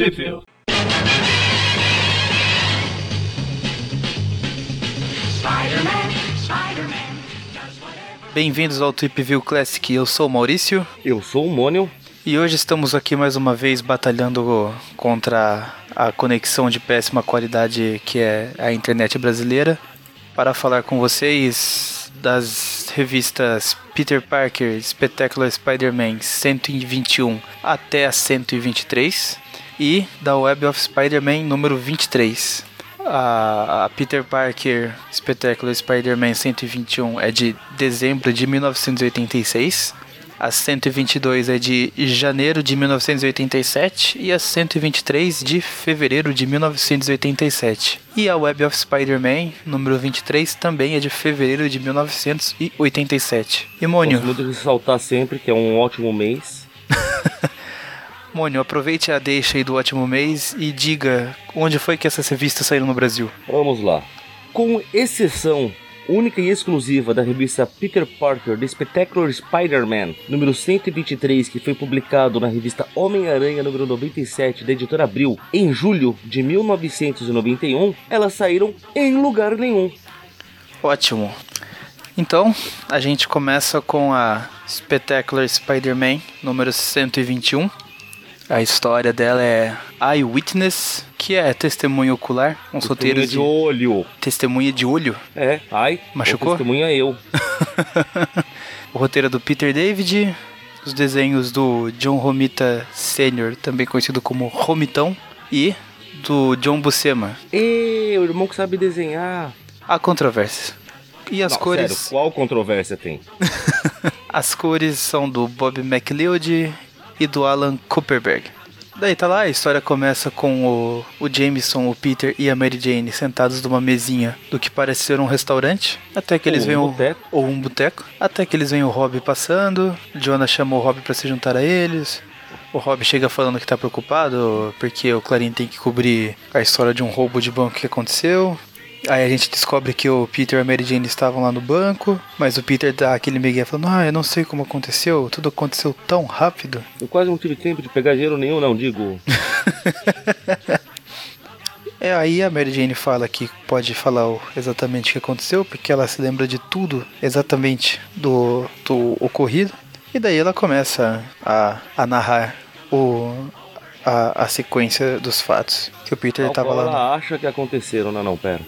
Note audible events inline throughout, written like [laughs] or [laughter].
Sheffield. Bem-vindos ao Trip View Classic, eu sou o Maurício. Eu sou o Mônio. e hoje estamos aqui mais uma vez batalhando contra a conexão de péssima qualidade que é a internet brasileira. Para falar com vocês das revistas Peter Parker Spectacular Spider-Man 121 até a 123 e da Web of Spider-Man número 23. A, a Peter Parker Spectacular Spider-Man 121 é de dezembro de 1986. A 122 é de janeiro de 1987 e a 123 de fevereiro de 1987. E a Web of Spider-Man, número 23, também é de fevereiro de 1987. E Mônio, Gosto muito de ressaltar sempre que é um ótimo mês. [laughs] Mônio, aproveite a deixa aí do ótimo mês e diga onde foi que essas revistas saíram no Brasil. Vamos lá. Com exceção única e exclusiva da revista Peter Parker The Spectacular Spider-Man, número 123, que foi publicado na revista Homem-Aranha número 97 da editora Abril em julho de 1991, elas saíram em lugar nenhum. Ótimo. Então, a gente começa com a Spectacular Spider-Man número 121. A história dela é Eyewitness, que é testemunho ocular, uns Testemunha roteiros de de olho. testemunha de olho. É, ai, Machucou? Testemunha eu. [laughs] O roteiro é do Peter David, os desenhos do John Romita Sr., também conhecido como Romitão, e do John Buscema. Ê, o irmão que sabe desenhar. Há controvérsias. E as Não, cores, Sério, qual controvérsia tem? [laughs] as cores são do Bob McLeod e do Alan Cooperberg. Daí tá lá, a história começa com o, o Jameson, o Peter e a Mary Jane sentados numa mesinha do que parece ser um restaurante, até que eles Ou um veem o boteco. ou um boteco, até que eles veem o Rob passando. Jonah chama o Rob pra se juntar a eles. O Rob chega falando que tá preocupado porque o Clarim tem que cobrir a história de um roubo de banco que aconteceu. Aí a gente descobre que o Peter e a Mary Jane estavam lá no banco, mas o Peter dá aquele migué falando: Ah, eu não sei como aconteceu, tudo aconteceu tão rápido. Eu quase não tive tempo de pegar dinheiro nenhum, não, digo. [laughs] É, aí a Mary Jane fala que pode falar exatamente o que aconteceu, porque ela se lembra de tudo exatamente do, do ocorrido. E daí ela começa a, a narrar o, a, a sequência dos fatos. Que o Peter Tal tava qual lá. no- ela acha que aconteceram. Não, não, pera.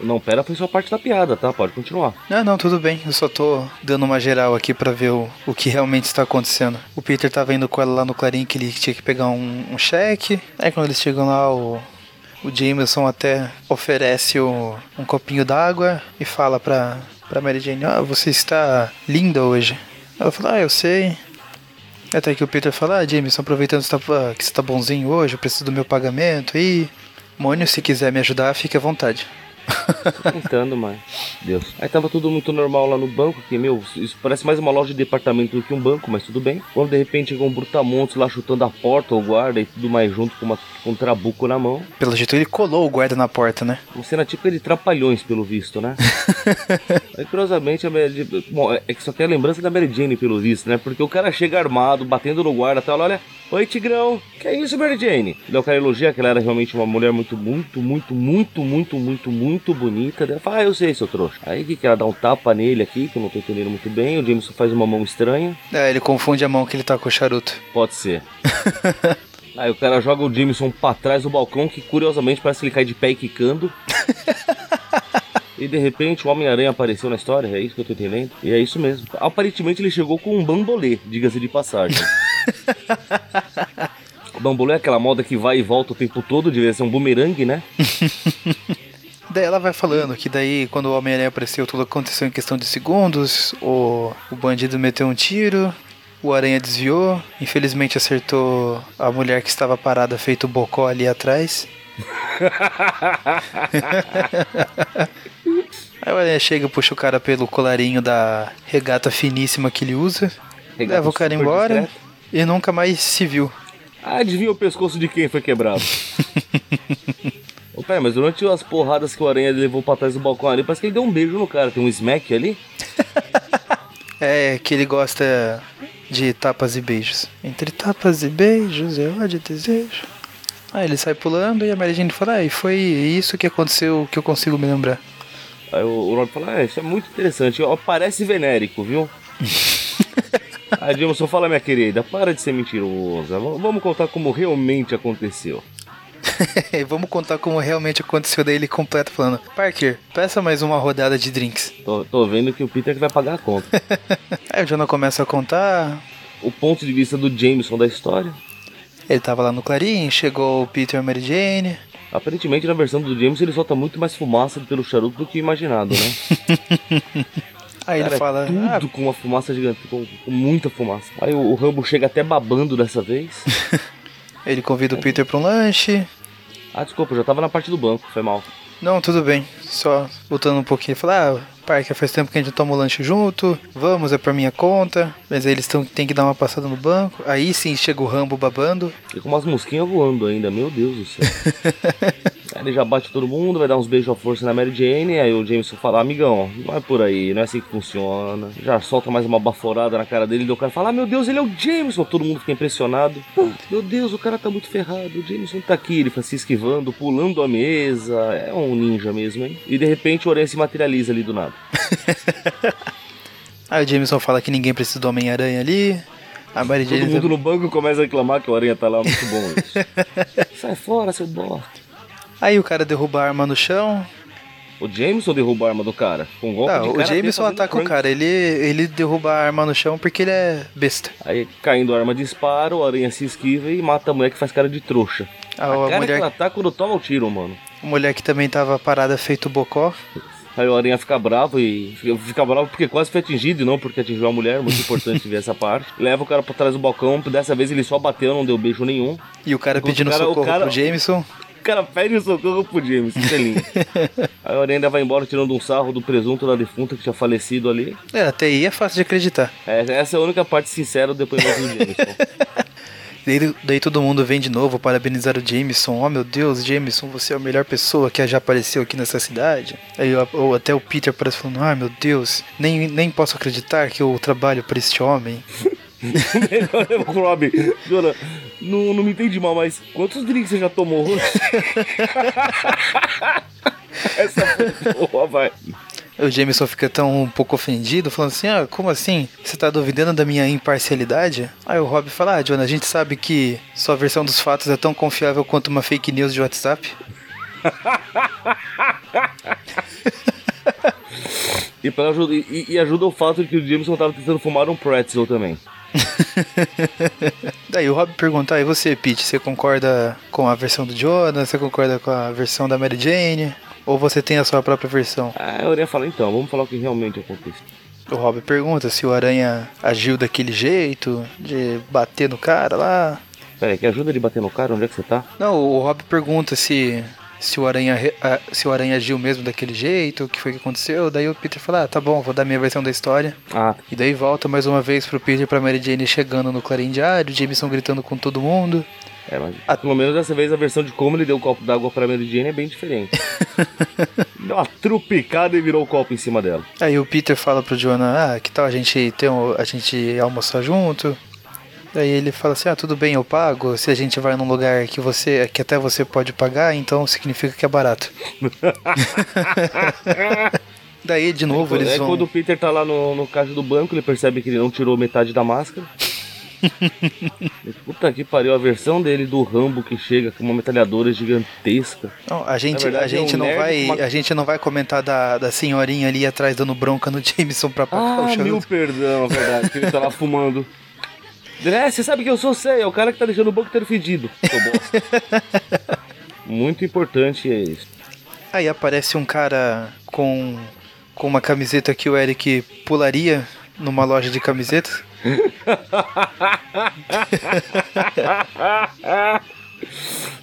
não, pera foi só parte da piada, tá? Pode continuar. Não, não, tudo bem. Eu só tô dando uma geral aqui pra ver o, o que realmente está acontecendo. O Peter tava indo com ela lá no Clarim que ele tinha que pegar um, um cheque. Aí quando eles chegam lá, o, o Jameson até oferece o- um copinho d'água e fala pra, pra Mary Jane: Ah, você está linda hoje. Ela fala: Ah, eu sei. Até que o Peter fala: Ah, Jameson, aproveitando que você tá- que você tá bonzinho hoje, eu preciso do meu pagamento. E. Mônio, se quiser me ajudar, fique à vontade. [laughs] Tentando, mas. Deus. Aí tava tudo muito normal lá no banco, que, meu, isso parece mais uma loja de departamento do que um banco, mas tudo bem. Quando de repente chegou um brutamontes lá chutando a porta, o guarda e tudo mais junto com, uma, com um trabuco na mão. Pelo jeito, ele colou o guarda na porta, né? Uma cena típica de trapalhões, pelo visto, né? [laughs] Aí, curiosamente, a Mary, bom, é que só é a lembrança da Mary Jane, pelo visto, né? Porque o cara chega armado, batendo no guarda e tal, olha, oi Tigrão, que é isso, Mary Jane? Daí o cara elogia que ela era realmente uma mulher muito, muito, muito, muito, muito, muito, muito bonita. Daí ela fala, ah, eu sei, seu trouxa. Aí que que ela dá um tapa nele aqui, que eu não tô entendendo muito bem. O Jameson faz uma mão estranha. É, ele confunde a mão que ele tá com o charuto. Pode ser. [laughs] Aí o cara joga o Jameson pra trás do balcão, que curiosamente parece que ele cai de pé e quicando. [laughs] E de repente o Homem-Aranha apareceu na história, é isso que eu tô entendendo? E é isso mesmo. Aparentemente ele chegou com um bambolê, diga-se de passagem. [laughs] o bambolê é aquela moda que vai e volta o tempo todo, devia ser um bumerangue, né? Daí ela vai falando que daí quando o Homem-Aranha apareceu, tudo aconteceu em questão de segundos. O, o bandido meteu um tiro, o Aranha desviou, infelizmente acertou a mulher que estava parada feito bocó ali atrás. [laughs] Aí o Aranha chega, puxa o cara pelo colarinho da regata finíssima que ele usa, Regata leva o cara embora discreta. e nunca mais se viu. Ah, adivinha o pescoço de quem foi quebrado? [laughs] Ô, pera, mas durante as porradas que o Aranha levou pra trás do balcão ali, parece que ele deu um beijo no cara. Tem um smack ali? [laughs] É que ele gosta de tapas e beijos. Entre tapas e beijos, eu há de desejo. Aí ele sai pulando e a Mary Jane fala, ah, e foi isso que aconteceu que eu consigo me lembrar. Aí o, Rob fala, ah, isso é muito interessante, ó, parece venérico, viu? [laughs] Aí Jameson fala, minha querida, para de ser mentirosa, vamos contar como realmente aconteceu. [laughs] Vamos contar como realmente aconteceu. Daí ele completa falando: Parker, peça mais uma rodada de drinks. Tô, tô vendo que o Peter que vai pagar a conta. [laughs] Aí o Jonah começa a contar. o ponto de vista do Jameson da história, Ele tava lá no Clarim, chegou o Peter e a Mary Jane. aparentemente na versão do Jameson ele solta muito mais fumaça pelo charuto do que imaginado, né? [laughs] Aí ele Cara, fala: "Ah, tudo com uma fumaça gigante, com, com muita fumaça. Aí o, o Rambo chega até babando dessa vez. Ele convida o Peter pra um lanche. Ah, desculpa, eu já tava na parte do banco, foi mal. Não, tudo bem. Só voltando um pouquinho. Falar, ah, Parker, faz tempo que a gente toma o lanche junto. Vamos, é pra minha conta. Mas aí eles tão, tem que dar uma passada no banco. Aí sim chega o Rambo babando. E com umas mosquinhas voando ainda, meu Deus do céu. [laughs] aí ele já bate todo mundo, vai dar uns beijos à força na Mary Jane, aí o Jameson fala, amigão, não é por aí, não é assim que funciona. Já solta mais uma baforada na cara dele, e o cara fala, ah, meu Deus, ele é o Jameson. Todo mundo fica impressionado. "Ah, Meu Deus, o cara tá muito ferrado, o Jameson tá aqui, ele fica se esquivando, pulando a mesa, é um ninja mesmo, hein? E de repente o Aranha se materializa ali do nada. [laughs] Aí o Jameson fala que ninguém precisa do Homem-Aranha ali. A Mary Todo Jane. mundo no banco começa a reclamar que o Aranha tá lá, muito bom isso. [laughs] Sai fora, seu bosta. Aí o cara derruba a arma no chão. O Jameson derruba a arma do cara. Com um golpe Tá, o Jameson ataca o cara. Ele, ele derruba a arma no chão porque ele é besta. Aí caindo a arma dispara, o aranha se esquiva e mata a mulher que faz cara de trouxa. A, A, a cara que mulher, ela tá quando toma o tiro, mano. a mulher que também tava parada feito bocó. Aí o aranha fica bravo e fica, bravo porque quase foi atingido e não porque atingiu a mulher, muito importante [laughs] ver essa parte. Leva o cara pra trás do balcão, dessa vez ele só bateu, não deu beijo nenhum. E o cara Enquanto pedindo o cara- o socorro cara- pro Jameson. O cara pede socorro pro James, lindo. [laughs] Aí o aranha ainda vai embora tirando um sarro do presunto da defunta que tinha falecido ali. É, até aí é fácil de acreditar. É, essa é a única parte sincera do depoimento do Jameson. [laughs] Daí, daí todo mundo vem de novo parabenizar o Jameson. Oh meu Deus, Jameson, você é a melhor pessoa que já apareceu aqui nessa cidade. Aí ou até o Peter parece falando, ah meu Deus, nem, nem posso acreditar que eu trabalho para este homem. [laughs] Melhor é o Robin. Jona, não, não me entende mal, mas quantos drinks você já tomou? [laughs] Essa foi boa, vai. O Jameson fica tão um pouco ofendido, falando assim: Ah, como assim? Você tá duvidando da minha imparcialidade? Aí o Rob fala: Ah, John, a gente sabe que sua versão dos fatos é tão confiável quanto uma fake news de WhatsApp. [laughs] E, pra ajuda, e, e ajuda o fato de que o Jameson tava tentando fumar um pretzel também. [laughs] Daí o Rob pergunta: ah, e você, Pete, você concorda com a versão do Jonah? Você concorda com a versão da Mary Jane? Ou você tem a sua própria versão? Aí a Aurélia fala, então, vamos falar o que realmente aconteceu. O Rob pergunta se o Aranha agiu daquele jeito, de bater no cara lá. Pera aí, que ajuda de bater no cara? Onde é que você tá? Não, o Rob pergunta se se o Aranha ah, se o Aranha agiu mesmo daquele jeito, o que foi que aconteceu. Daí o Peter fala: ah, "Tá bom, vou dar minha versão da história". Ah, E daí volta mais uma vez pro Peter e pra Mary Jane chegando no Clarim Diário, Jameson gritando com todo mundo. é, mas ah, pelo menos dessa vez a versão de como ele deu o copo d'água pra Mary Jane é bem diferente. [laughs] deu uma trupicada e virou o copo em cima dela. Aí o Peter fala pro Jonah: "Ah, que tal a gente ter um, a gente almoçar junto?" Daí ele fala assim: "Ah, tudo bem, eu pago. Se a gente vai num lugar que você que até você pode pagar, então significa que é barato." [laughs] Daí de novo eles é vão quando o Peter tá lá no, no caixa do banco, ele percebe que ele não tirou metade da máscara. [laughs] Puta que pariu, a versão dele do Rambo que chega com uma metralhadora gigantesca. Não, a gente, verdade, a gente é um não vai, uma- a gente não vai comentar da, da senhorinha ali atrás dando bronca no [laughs] Jameson pra pagar o Ah, charuto. mil perdão, é verdade, que ele tá lá fumando. É, você sabe que eu sou sei, é o cara que tá deixando o banco ter fedido. [laughs] Muito importante é isso. Aí aparece um cara com, com uma camiseta que o Eric pularia numa loja de camisetas. [laughs]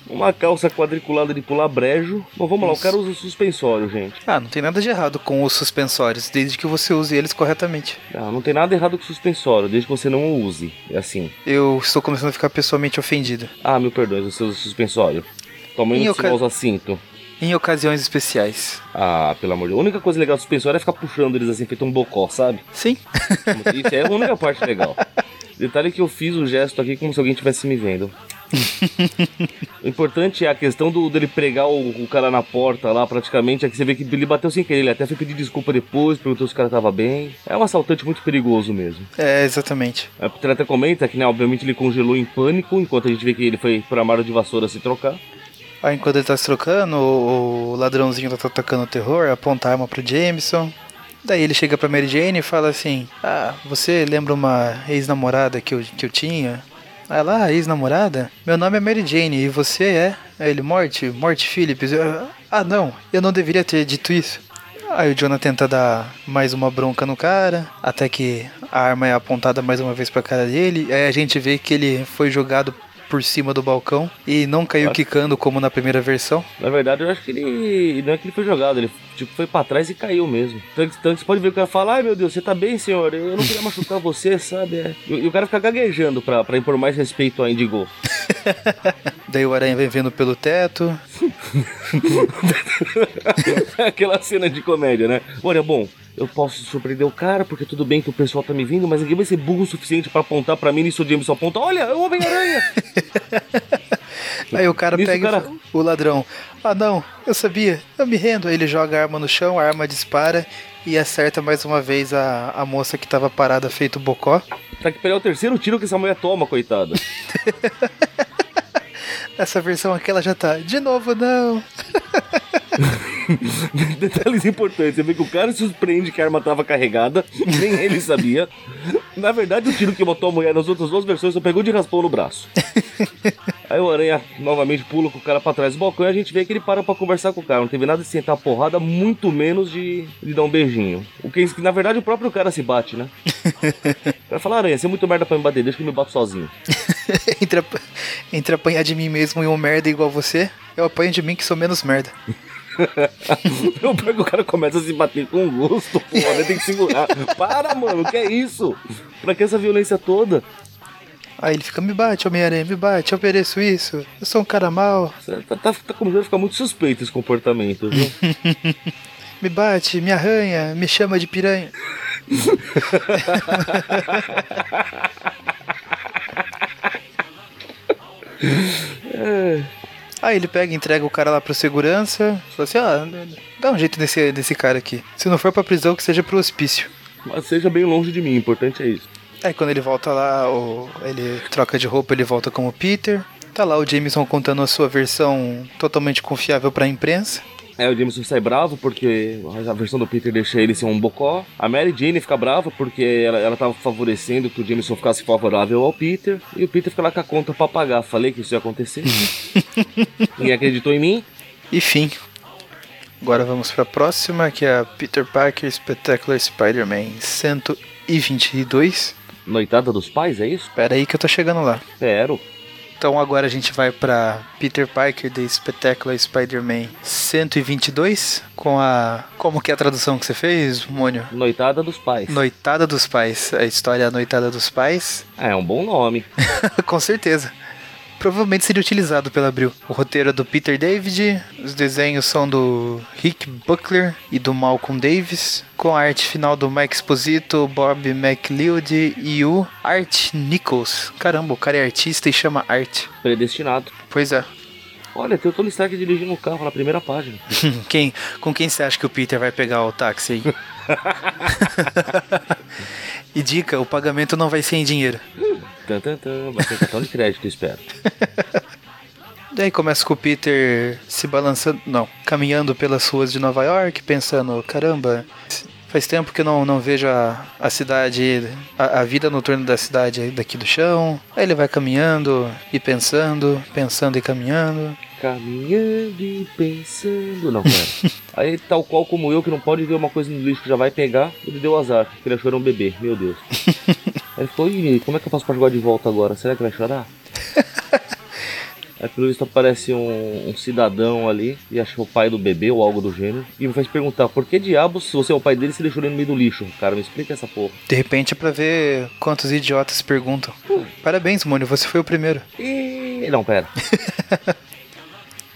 Uma calça quadriculada de pular brejo. Bom, vamos lá, o cara usa suspensório, gente. Ah, não tem nada de errado com os suspensórios, desde que você use eles corretamente. Não, não tem nada errado com suspensório, desde que você não o use. É assim. Eu estou começando a ficar pessoalmente ofendido. Ah, mil perdões, você usa suspensório. Em de oca- você usa cinto. Em ocasiões especiais. Ah, pelo amor de Deus. A única coisa legal do suspensório é ficar puxando eles assim, feito um bocó, sabe? Sim. Isso é a única parte legal. [laughs] Detalhe que eu fiz o gesto aqui como se alguém estivesse me vendo. O [laughs] importante é a questão do, dele pregar o, o, cara na porta lá, praticamente, é que você vê que ele bateu sem querer, ele até foi pedir desculpa depois, perguntou se o cara tava bem. É um assaltante muito perigoso mesmo. É, exatamente. É, ele até comenta que, né, obviamente ele congelou em pânico, enquanto a gente vê que ele foi pro armário de vassoura se trocar. Aí enquanto ele tá se trocando, o, o ladrãozinho tá atacando o terror, aponta a arma pro Jameson. Daí ele chega pra Mary Jane e fala assim: Ah, você lembra uma ex-namorada que eu, que eu tinha? Aí lá, ah, ex-namorada? Meu nome é Mary Jane e você é? Aí ele, Morte, Morte Phillips. Eu, ah, não, eu não deveria ter dito isso. Aí o Jonah tenta dar mais uma bronca no cara, até que a arma é apontada mais uma vez pra cara dele. Aí a gente vê que ele foi jogado por cima do balcão e não caiu quicando como na primeira versão. Na verdade, eu acho que ele. Não é que ele foi jogado, ele tipo, foi pra trás e caiu mesmo. Tanto você pode ver o cara falar, ai meu Deus, você tá bem, senhor? Eu não queria machucar você, sabe? É. E, e, o cara fica gaguejando pra, pra impor mais respeito a Indigo. [laughs] Daí o aranha vem vendo pelo teto. [laughs] Aquela cena de comédia, né? Olha, bom, eu posso surpreender o cara, porque tudo bem que o pessoal tá me vindo, mas ninguém vai ser burro o suficiente para apontar para mim e o James só aponta, olha, é o Homem-Aranha! [laughs] Aí o cara Nisso, pega o, cara... o ladrão. Ah não, eu sabia, eu me rendo. Aí ele joga a arma no chão, a arma dispara e acerta mais uma vez a, a moça que tava parada feito bocó. Tá que pegar o terceiro tiro que essa mulher toma, coitada. [laughs] Essa versão aqui ela já tá. De novo, não. [laughs] [laughs] Detalhes importantes. Você vê que o cara se surpreende que a arma tava carregada, nem ele sabia. Na verdade, o tiro que botou a mulher nas outras duas versões só pegou de raspão no braço. Aí o Aranha novamente pula com o cara pra trás do balcão e a gente vê que ele para pra conversar com o cara. Não teve nada de sentar porrada, muito menos de, de dar um beijinho. O que, na verdade, o próprio cara se bate, né? O cara fala, Aranha, você é muito merda pra me bater, deixa que eu me bato sozinho. [laughs] entre, entre apanhar de mim mesmo e um merda igual você, eu apanho de mim que sou menos merda. [laughs] Eu pego o cara começa a se bater com gosto, porra, tem que segurar. Para, mano, que é isso? Pra que essa violência toda? Aí ele fica, me bate, Homem-Aranha, me bate, eu mereço isso. Eu sou um cara mau. Tá, tá, tá começando a ficar muito suspeito esse comportamento, viu? [laughs] me bate, me arranha, me chama de piranha. [laughs] é. Aí ele pega e entrega o cara lá pro segurança. Fala assim: ah, dá um jeito nesse, nesse cara aqui. Se não for pra prisão, que seja pro hospício. Mas seja bem longe de mim, o importante é isso. Aí quando ele volta lá, o, ele troca de roupa, ele volta como Peter. Tá lá o Jameson contando a sua versão totalmente confiável pra imprensa. É, o Jameson sai bravo porque a versão do Peter deixa ele ser um bocó. A Mary Jane fica brava porque ela, ela tava favorecendo que o Jameson ficasse favorável ao Peter. E o Peter fica lá com a conta pra pagar. Falei que isso ia acontecer. [laughs] Ninguém acreditou em mim. E fim. Agora vamos pra próxima, que é a Peter Parker Spectacular Spider-Man 122. Noitada dos pais, é isso? Espera aí que eu tô chegando lá. Espero. Então agora a gente vai para Peter Parker The Spectacular Spider-Man 122 com a como que é a tradução que você fez, Mônio? Noitada dos Pais. Noitada dos Pais, a história é Noitada dos Pais. É, é um bom nome. [laughs] com certeza provavelmente seria utilizado pela Abril. O roteiro é do Peter David, os desenhos são do Rick Buckler e do Malcolm Davis, com a arte final do Mike Exposito, Bob McLeod e o Art Nichols. Caramba, o cara é artista e chama arte. Predestinado. Pois é. Olha, tem o Tony Stark dirigindo o carro na primeira página. [laughs] quem, com quem você acha que o Peter vai pegar o táxi aí? [laughs] [laughs] e dica, o pagamento não vai ser em dinheiro. Tan, tan, cartão de crédito, espero. [laughs] Daí começa com o Peter se balançando, não, caminhando pelas ruas de Nova York, pensando, caramba, faz tempo que eu não, não vejo a, a cidade, a, a vida noturna da cidade daqui do chão. Aí ele vai caminhando e pensando, pensando e caminhando. Caminhando e pensando. Não, pera. [laughs] Aí, tal qual como eu, que não pode ver uma coisa no lixo que já vai pegar, ele deu azar, que ele achou era um bebê, meu Deus. [laughs] Aí ele falou, e como é que eu faço pra jogar de volta agora? Será que vai chorar? [laughs] Aí pelo visto aparece um, um, cidadão ali e acha o pai do bebê ou algo do gênero. E me faz perguntar, por que diabos, se você é o pai dele, se deixou ele no meio do lixo? Cara, me explica essa porra. De repente é pra ver quantos idiotas perguntam. Parabéns, Mônio, você foi o primeiro. E... Não, pera. [laughs]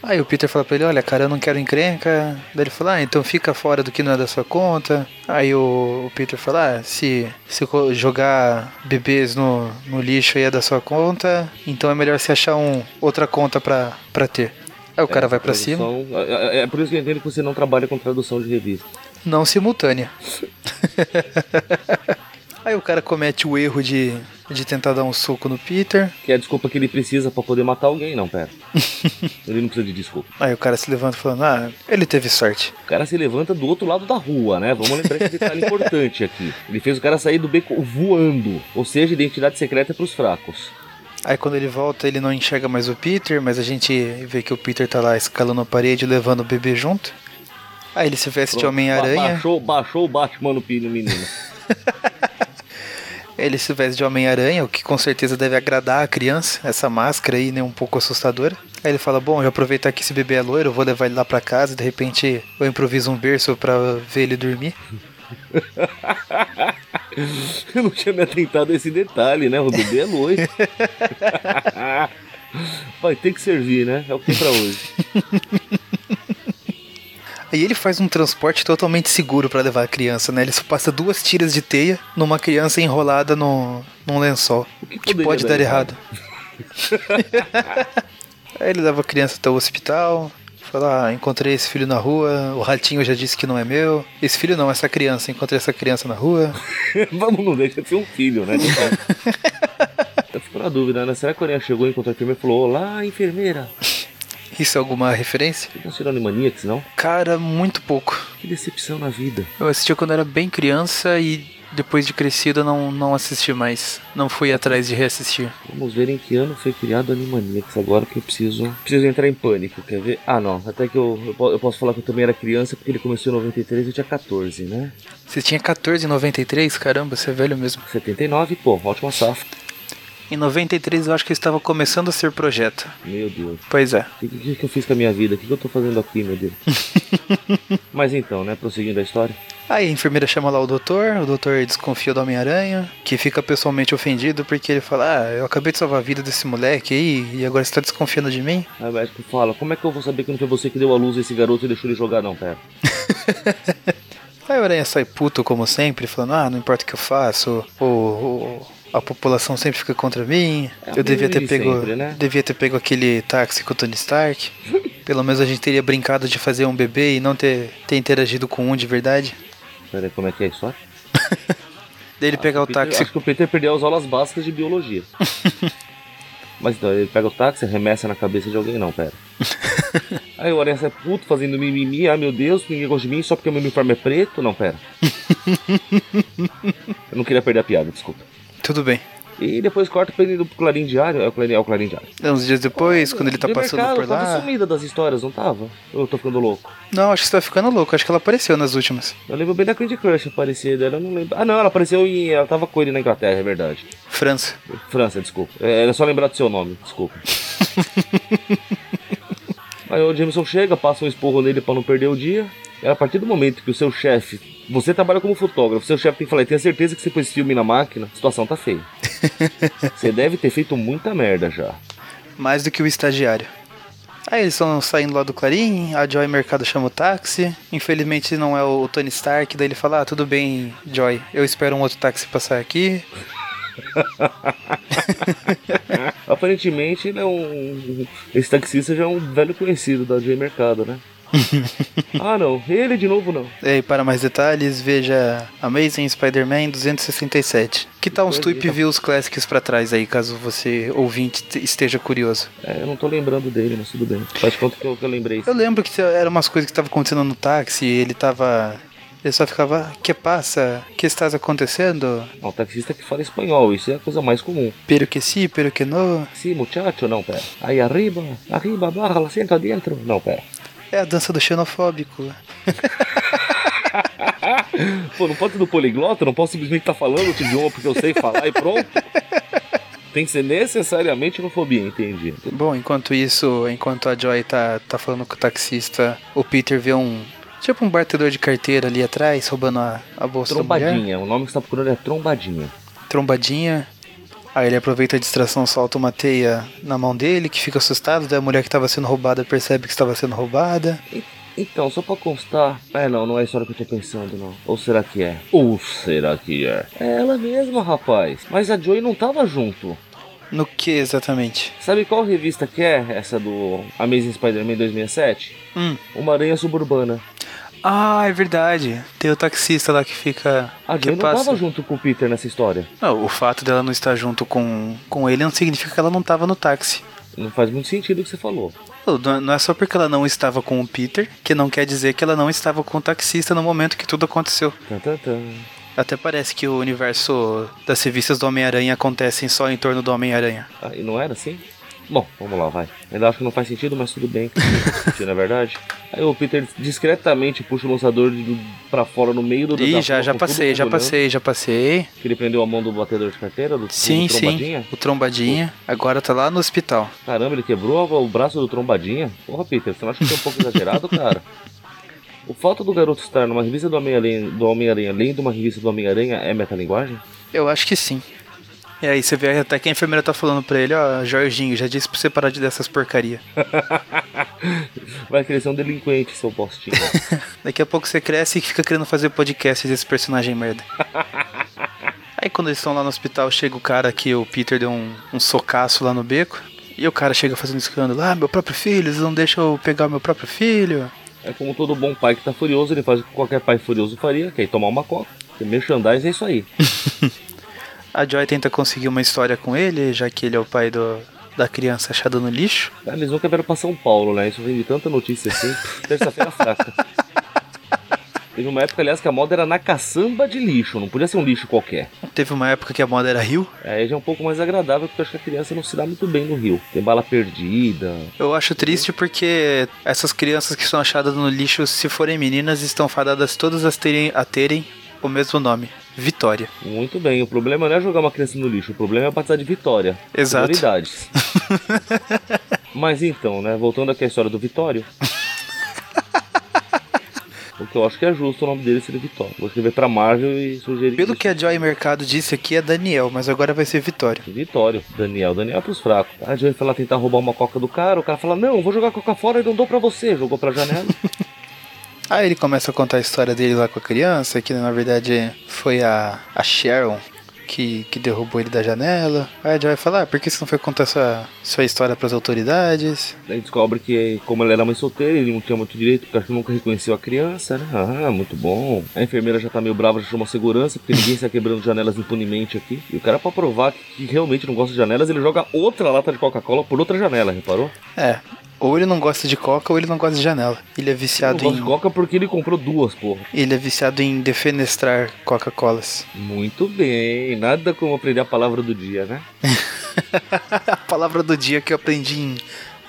Aí o Peter fala pra ele, olha, cara, eu não quero encrenca. Daí ele fala, ah, então fica fora do que não é da sua conta. Aí o, o Peter fala, ah, se, se jogar bebês no, no lixo aí é da sua conta, então é melhor você achar um, outra conta pra, pra ter. Aí o cara É, vai pra tradução- cima. É, é por isso que eu entendo que você não trabalha com tradução de revista. Não simultânea. [laughs] Aí o cara comete o erro de, de tentar dar um soco no Peter. Que é a desculpa que ele precisa pra poder matar alguém, não, pera. [laughs] ele não precisa de desculpa. Aí o cara se levanta falando, ah, ele teve sorte. O cara se levanta do outro lado da rua, né? Vamos lembrar esse detalhe [laughs] importante aqui. Ele fez o cara sair do beco voando. Ou seja, identidade secreta pros fracos. Aí quando ele volta, ele não enxerga mais o Peter, mas a gente vê que o Peter tá lá escalando a parede, levando o bebê junto. Aí ele se veste de Pronto. Homem-Aranha. Baixou, baixou o Batman no menino. [laughs] Ele se veste de Homem-Aranha, o que com certeza deve agradar a criança, essa máscara aí, né, um pouco assustadora. Aí ele fala, bom, eu aproveitar que esse bebê é loiro, eu vou levar ele lá pra casa, de repente eu improviso um berço pra ver ele dormir. [laughs] Eu não tinha me atentado a esse detalhe, né? O bebê é loiro. [laughs] Vai ter que servir, né? É o que tem pra hoje. [laughs] Aí ele faz um transporte totalmente seguro pra levar a criança, né? Ele só passa duas tiras de teia numa criança enrolada no, num lençol. O que que pode dar dar errado. [laughs] Aí ele leva a criança até o hospital. Fala, ah, encontrei esse filho na rua, o ratinho já disse que não é meu. Esse filho não, essa criança, encontrei essa criança na rua. [laughs] Vamos, não deixa de ser um filho, né? Eu fico na dúvida, né? Será que a Coreia chegou, encontrou a enfermeira e falou: Olá, enfermeira. Isso é alguma referência? Não será Animaniacs, não? Cara, muito pouco. Que decepção na vida. Eu assisti quando era bem criança e depois de crescido eu não, não assisti mais. Não fui atrás de reassistir. Vamos ver em que ano foi criado Animaniacs. Agora que eu preciso. Preciso entrar em pânico, quer ver? Ah, não. Até que eu, eu, eu posso falar que eu também era criança porque ele começou em 93 e eu tinha 14, né? Você tinha 14 em 93? Caramba, você é velho mesmo. 79, pô, ótima safra. Em 93 eu acho que eu estava começando a ser projeto. Meu Deus. Pois é. O que, que, eu fiz com a minha vida? O que, que eu tô fazendo aqui, meu Deus? [laughs] Mas então, né? Prosseguindo a história. Aí a enfermeira chama lá o doutor, o doutor desconfia do Homem-Aranha, que fica pessoalmente ofendido porque ele fala: Ah, eu acabei de salvar a vida desse moleque aí e agora você tá desconfiando de mim? Aí o médico fala: Como é que eu vou saber que não foi você que deu a luz a esse garoto e deixou ele jogar? Não, pera. [laughs] Aí o Aranha sai puto como sempre, falando: Ah, não importa o que eu faço, o, o- a população sempre fica contra mim. É, eu devia ter pego, sempre, né? devia ter pego aquele táxi com o Tony Stark. [laughs] Pelo menos a gente teria brincado de fazer um bebê e não ter, ter interagido com um de verdade. Pera aí, como é que é a história? Daí ele pegar o Peter- táxi Acho que o Peter perdeu as aulas básicas de biologia. [laughs] Mas então, ele pega o táxi, arremessa na cabeça de alguém, não, pera. [laughs] Aí o Aranha sai puto fazendo mimimi, ah meu Deus, ninguém gosta de mim só porque o meu uniforme é preto, não, pera. Eu não queria perder a piada, desculpa. Tudo bem. E depois corta pra ele pro Clarim Diário, é o Clarim, é o Clarim Diário. Uns dias depois, quando ele tá De passando mercado, por Tava lá. sumida das histórias, não tava? Eu tô ficando louco? Não, acho que você tá ficando louco. Acho que ela apareceu nas últimas. Eu lembro bem da Candy Crush aparecer dela, não lembro. Ah não, ela apareceu e ela tava com ele na Inglaterra, é verdade. França. França, desculpa. É, Era só lembrar do seu nome, desculpa. [laughs] Aí o Jameson chega, passa um esporro nele pra não perder o dia. E a partir do momento que o seu chefe. Você trabalha como fotógrafo, seu chefe tem que falar, tenho certeza que você pôs filme na máquina, a situação tá feia. [laughs] você deve ter feito muita merda já. Mais do que o estagiário. Aí eles estão saindo lá do Clarim, a Joy Mercado chama o táxi. Infelizmente não é o Tony Stark, daí ele fala: Ah, tudo bem, Joy, eu espero um outro táxi passar aqui. [laughs] Aparentemente ele é um. Esse taxista já é um velho conhecido da J Mercado, né? [laughs] ah não, ele de novo não. E para mais detalhes, veja Amazing Spider-Man 267. Que tal uns tá. Views Classics pra trás aí, caso você ouvinte te- esteja curioso? É, eu não tô lembrando dele, mas tudo bem. Faz conta que eu, que eu lembrei. Eu lembro que eram umas coisas que estavam acontecendo no táxi, ele tava. Ele só ficava, que passa? Que estás acontecendo? É um taxista que fala espanhol, isso é a coisa mais comum. Pero que sí, pero que no. Sim, muchacho, não, pera. Aí arriba, arriba, barra, senta dentro. Não, pera. É a dança do xenofóbico. [laughs] Pô, não pode ser do poliglota, não posso simplesmente estar falando outro idioma porque eu sei falar e pronto. Tem que ser necessariamente homofobia, entendi. Bom, enquanto isso, enquanto a Joy tá, tá falando com o taxista, o Peter vê um. Tipo um batedor de carteira ali atrás, roubando a, a bolsa. Trombadinha, o nome que você tá procurando é trombadinha. Trombadinha. Aí ele aproveita a distração, solta uma teia na mão dele, que fica assustado, daí a mulher que estava sendo roubada percebe que estava sendo roubada. Então, só pra constar. É, não, não é a história que eu tô pensando, não. Ou será que é? Ou será que é? É ela mesma, rapaz. Mas a Joey não tava junto. No que exatamente? Sabe qual revista que é essa do Amazing Spider-Man 2007? Hum. Uma aranha suburbana. Ah, é verdade. Tem o taxista lá que fica. A Joey não passa. tava junto com o Peter nessa história. Não, o fato dela não estar junto com, com ele não significa que ela não estava no táxi. Não faz muito sentido o que você falou. Não não é só porque ela não estava com o Peter que não quer dizer que ela não estava com o taxista no momento que tudo aconteceu. Tan, tan, tan. Até parece que o universo das revistas do Homem-Aranha acontecem só em torno do Homem-Aranha. Ah, e não era assim? Bom, vamos lá, vai. Ainda acho que não faz sentido, mas tudo bem. [laughs] Não é verdade? Aí o Peter discretamente puxa o lançador pra fora no meio do Ih, já, já passei, já borbulhando. passei, já passei. Que ele prendeu a mão do batedor de carteira, do, Sim, do sim. trombadinha. O trombadinha. Agora tá lá no hospital. Caramba, ele quebrou o braço do trombadinha? Porra, Peter, você não acha que é um pouco exagerado, cara? [laughs] O fato do garoto estar numa revista do Homem-Aranha, do Homem-Aranha, além de uma revista do Homem-Aranha, é metalinguagem? Eu acho que sim. E aí você vê até que a enfermeira tá falando pra ele, ó, Jorginho, já disse pra você parar de dessas porcaria. [laughs] Vai crescer um delinquente, seu postinho. [laughs] Daqui a pouco você cresce e fica querendo fazer podcast desse personagem merda. [laughs] Aí quando eles estão lá no hospital, chega o cara que o Peter deu um, um socaço lá no beco. E o cara chega fazendo escândalo. Ah, meu próprio filho, eles não deixam eu pegar o meu próprio filho. É como todo bom pai que tá furioso, ele faz o que qualquer pai furioso faria, que é tomar uma coca. Merchandise é isso aí. A Joy tenta conseguir uma história com ele, já que ele é o pai do, da criança achada no lixo. Ah, Eles nunca vieram pra São Paulo, né? Isso vem de tanta notícia assim. Terça-feira fraca. [laughs] Teve uma época, aliás, que a moda era na caçamba de lixo, não podia ser um lixo qualquer. Teve uma época que a moda era Rio. Aí já é um pouco mais agradável, porque eu acho que a criança não se dá muito bem no rio. Tem bala perdida. Eu acho triste porque essas crianças que são achadas no lixo, se forem meninas, estão fadadas todas a terem, a terem o mesmo nome. Vitória. Muito bem, o problema não é jogar uma criança no lixo, o problema é batizar de vitória. Exato. Prioridades. [laughs] Mas então, né, voltando aqui à história do Vitório. [laughs] o que eu acho que é justo o nome dele ser Vitório. Vou escrever pra Marvel e sugerir. Pelo que a Joy Mercado disse aqui é Daniel, mas agora vai ser Vitória. Vitório, Daniel, Daniel é pros fracos. A Joey foi lá tentar roubar uma coca do cara, o cara fala: Não, vou jogar a coca fora e não dou pra você. Jogou pra janela. [laughs] Aí ele começa a contar a história dele lá com a criança, que na verdade foi a, a Sharon que, que derrubou ele da janela. Aí a Joy fala, ah, por que você não foi contar sua, sua história pras autoridades? Daí descobre que, como ele era mãe solteira, ele não tinha muito direito, porque acho que nunca reconheceu a criança, né? Ah, muito bom. A enfermeira já tá meio brava, já chamou segurança, porque ninguém está quebrando janelas impunemente aqui. E o cara, pra provar que realmente não gosta de janelas, ele joga outra lata de Coca-Cola por outra janela, reparou? É, ou ele não gosta de coca ou ele não gosta de janela. Ele é Ele viciado não gosta em... de Coca porque ele comprou duas, porra. Ele é viciado em defenestrar Coca-Colas. Muito bem, nada como aprender a palavra do dia, né? [laughs] a palavra do dia que eu aprendi em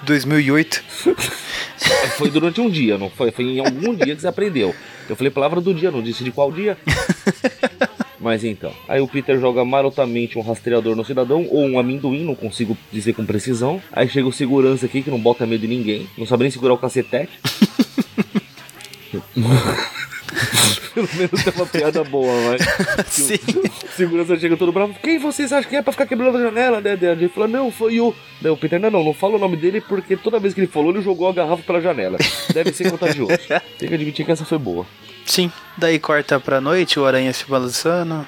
2008. É, [laughs] Foi durante um dia, não foi? Foi em algum dia que você aprendeu. Eu falei palavra do dia, não disse de qual dia. [laughs] Mas então, aí o Peter joga marotamente um rastreador no cidadão, ou um amendoim, não consigo dizer com precisão. Aí chega o segurança aqui, que não bota medo em ninguém, não sabe nem segurar o cacetete. [laughs] Pelo menos tem uma piada boa, mas. [laughs] Sim. O segurança chega todo bravo. Quem vocês acham que é pra ficar quebrando a janela? Né? Daí Ele fala, não, foi o. Daí o Peter, não, não, não fala o nome dele porque toda vez que ele falou, ele jogou a garrafa pela janela. Deve ser contagioso. [laughs] Tem que admitir que essa foi boa. Sim. Daí corta pra noite, o aranha se balançando,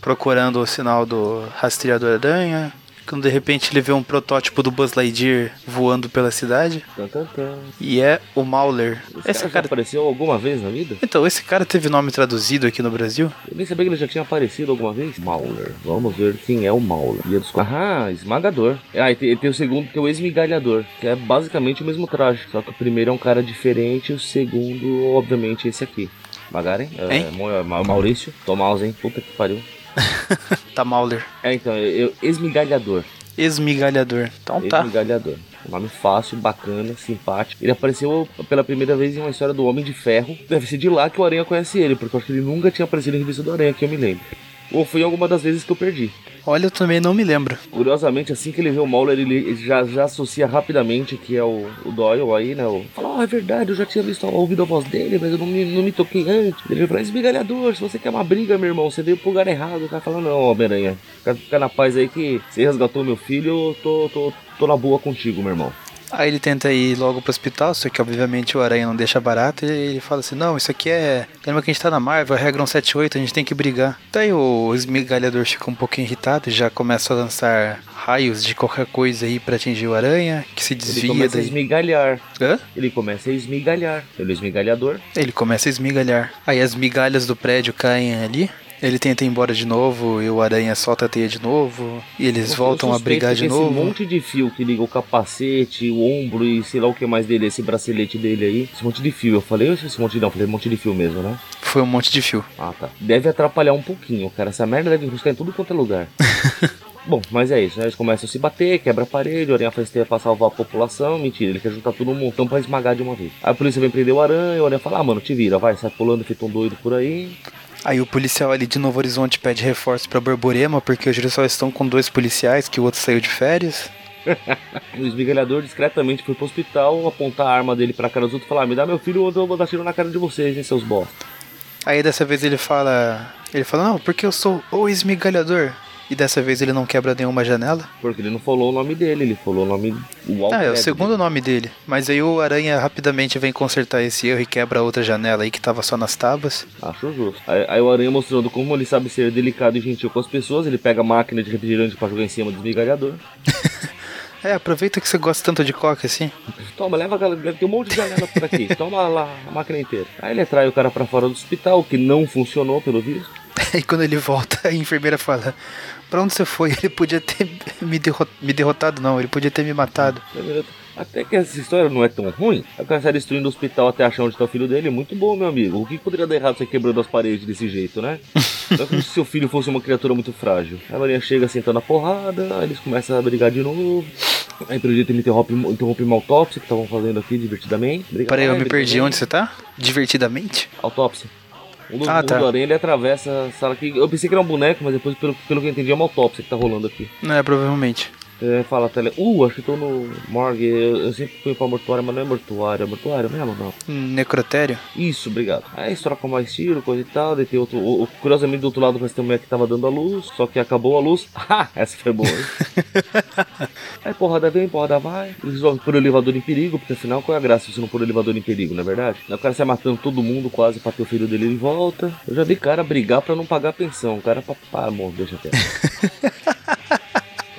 procurando o sinal do rastreador aranha. Quando de repente ele vê um protótipo do Buzz Lightyear voando pela cidade. Tan. E é o Mauler. Esse, Esse cara, já cara. apareceu alguma vez na vida? Então, esse cara teve nome traduzido aqui no Brasil? Eu nem sabia que ele já tinha aparecido alguma vez. Mauler. Vamos ver quem é o Mauler. Ia descobrir. Ah, esmagador. Ah, e tem, e tem o segundo que é o esmigalhador. Que é basicamente o mesmo traje. Só que o primeiro é um cara diferente. O segundo, obviamente, esse aqui. Magaren? É, Hein? Mo- Ma- Maurício. Tomás, hein? Puta que pariu. [laughs] Tá Mauler. É, então, eu, esmigalhador. Esmigalhador. Então tá. Esmigalhador. Um nome fácil, bacana, simpático. Ele apareceu pela primeira vez em uma história do Homem de Ferro. Deve ser de lá que o Aranha conhece ele, porque eu acho que ele nunca tinha aparecido em revista do Aranha, que eu me lembro. Ou foi alguma das vezes que eu perdi. Olha, eu também não me lembro. Curiosamente, assim que ele vê o Mauler, ele já, já associa rapidamente que é o, o Doyle aí, né? O, fala, oh, é verdade, eu já tinha visto, ouvido a voz dele, mas eu não me, não me toquei antes. Ele fala, esmigalhador, se você quer uma briga, meu irmão, você veio pro lugar errado. O cara fala, não, Homem-Aranha, fica, fica na paz aí que você resgatou meu filho, eu tô, tô, tô na boa contigo, meu irmão. Aí ele tenta ir logo pro hospital, só que obviamente o Aranha não deixa barato, e ele fala assim, não, isso aqui é... Lembra que a gente tá na Marvel, a regra 178, a gente tem que brigar. Daí o esmigalhador fica um pouquinho irritado, já começa a lançar raios de qualquer coisa aí para atingir o Aranha, que se desvia Ele começa daí. a esmigalhar. Hã? Ele começa a esmigalhar. Ele é esmigalhador. Ele começa a esmigalhar. Aí as migalhas do prédio caem ali. Ele tenta ir embora de novo e o Aranha solta a teia de novo. E eles Eu voltam a brigar de que novo. Esse monte de fio que liga o capacete, o ombro e sei lá o que mais dele, esse bracelete dele aí. Esse monte de fio. Eu falei, ou esse monte não, eu falei um monte de fio mesmo, né? Foi um monte de fio. Ah, tá. Deve atrapalhar um pouquinho, cara. Essa merda deve buscar em tudo quanto é lugar. [laughs] Bom, mas é isso, né? Eles começam a se bater, quebra a parede, o Aranha faz teia pra salvar a população. Mentira, ele quer juntar tudo num montão pra esmagar de uma vez. Aí a polícia vem prender o Aranha, o Aranha fala, ah, mano, te vira, vai, sai pulando, feito um doido por aí. Aí o policial ali de Novo Horizonte pede reforço pra Borborema, porque hoje eles só estão com dois policiais, que o outro saiu de férias. [laughs] O esmigalhador discretamente foi pro hospital, apontar a arma dele pra cara dos outros e falar, ah, me dá meu filho ou eu vou dar tiro na cara de vocês, hein, seus bosta. Aí dessa vez ele fala. Ele fala, não, porque eu sou o esmigalhador. E dessa vez ele não quebra nenhuma janela. Porque ele não falou o nome dele, ele falou o nome. O Ah, é o segundo nome dele. Mas aí o Aranha rapidamente vem consertar esse erro e quebra outra janela aí que tava só nas tábuas. Acho justo. Aí, aí o Aranha mostrando como ele sabe ser delicado e gentil com as pessoas, ele pega a máquina de refrigerante pra jogar em cima do esmigalhador. [laughs] É, aproveita que você gosta tanto de coca assim. Toma, leva aquela. Tem um monte de janela por aqui. [laughs] Toma lá a máquina inteira. Aí ele atrai o cara pra fora do hospital, que não funcionou pelo visto. [laughs] E quando ele volta, a enfermeira fala: Pra onde você foi? [laughs] Ele podia ter me, derro- me derrotado, não. Ele podia ter me matado. Até que essa história não é tão ruim. O cara destruindo o hospital até achar onde tá o filho dele. Muito bom, meu amigo. O que poderia dar errado você quebrando as paredes desse jeito, né? Não é como se seu filho fosse uma criatura muito frágil. A Marinha chega sentando a porrada, eles começam a brigar de novo. Aí pelo jeito ele interrompe, interrompe uma autópsia que estavam fazendo aqui divertidamente. Briga Peraí, eu me perdi. Onde você tá? Divertidamente? Autópsia. O do, Ah, o tá. Aranha ele atravessa a sala aqui. Eu pensei que era um boneco, mas depois, pelo, pelo que eu entendi, é uma autópsia que tá rolando aqui. Não é, provavelmente. É, fala tele. Uh, acho que tô no morgue. Eu, eu sempre fui pra mortuário, mas não é mortuário. É mortuário mesmo, não. Necrotério? Isso, obrigado. Aí eles trocam mais tiro, coisa e tal. Daí tem outro. o- o- curiosamente do outro lado parece ter uma mulher que tava dando a luz. Só que acabou a luz. [laughs] Ha! Essa foi boa? [laughs] Aí porrada vem, porrada vai. Eles vão por elevador em perigo, porque afinal qual é a graça se você não pôr o elevador em perigo, não é verdade? Aí o cara sai matando todo mundo quase pra ter o filho dele de volta. Eu já vi cara brigar pra não pagar a pensão. O cara pra. Ah, bom, deixa quieto. [laughs]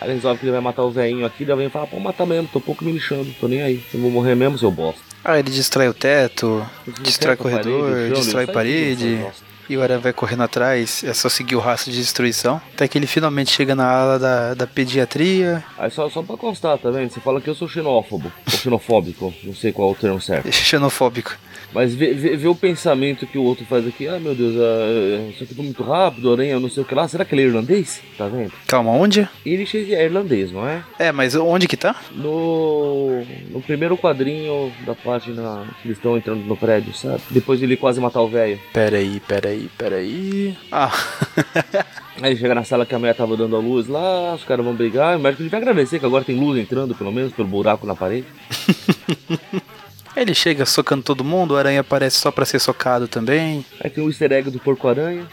Aí ele resolve que ele vai matar o velhinho aqui, daí o velhinho fala, pô, matar mesmo, tô pouco me lixando, tô nem aí. Eu vou morrer mesmo, seu bosta. Ah, ele destrói o teto, destrói Teto, parede, corredor, destrói ele sai parede. E o Aranha vai correndo atrás, é só seguir o rastro de destruição. Até que ele finalmente chega na ala da, da pediatria. Aí só, só pra constar, tá vendo? Você fala que eu sou xenófobo, ou xenofóbico, não sei qual é o termo certo. [laughs] Xenofóbico. Mas vê, vê, vê o pensamento que o outro faz aqui. Ah, meu Deus, ah, isso aqui foi muito rápido, aranha, não sei o que lá. Será que ele é irlandês? Tá vendo? Calma, onde? Ele é irlandês, não é? É, mas onde que tá? No, no primeiro quadrinho da página que eles estão entrando no prédio, sabe? Depois de ele quase matar o velho. Peraí, peraí, peraí. Ah, [laughs] Aí ele chega na sala que a mulher tava dando a luz lá, os caras vão brigar. O médico devia agradecer que agora tem luz entrando, pelo menos, pelo buraco na parede. [laughs] ele chega socando todo mundo, o Aranha aparece só pra ser socado também. Aí tem o easter egg do porco-aranha.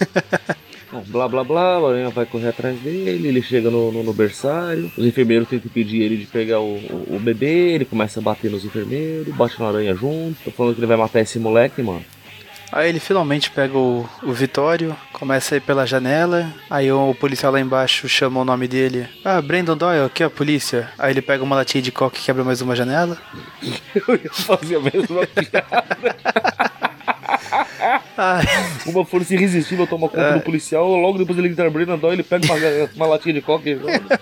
[laughs] Bom, blá blá blá, o aranha vai correr atrás dele, ele chega no, no, no berçário, os enfermeiros tentam impedir ele de pegar o, o, o bebê, ele começa a bater nos enfermeiros, bate na aranha junto, tô falando que ele vai matar esse moleque, mano. Aí ele finalmente pega o, o Vitório, começa a ir pela janela. Aí o policial lá embaixo chama o nome dele. Ah, Brandon Doyle, aqui é a polícia. Aí ele pega uma latinha de coca e quebra mais uma janela. [laughs] Eu ia fazer a mesma piada. [laughs] Ai, Uma força irresistível toma conta do policial, logo depois ele grita Brandon Doyle, ele pega uma, uma latinha de coca e joga.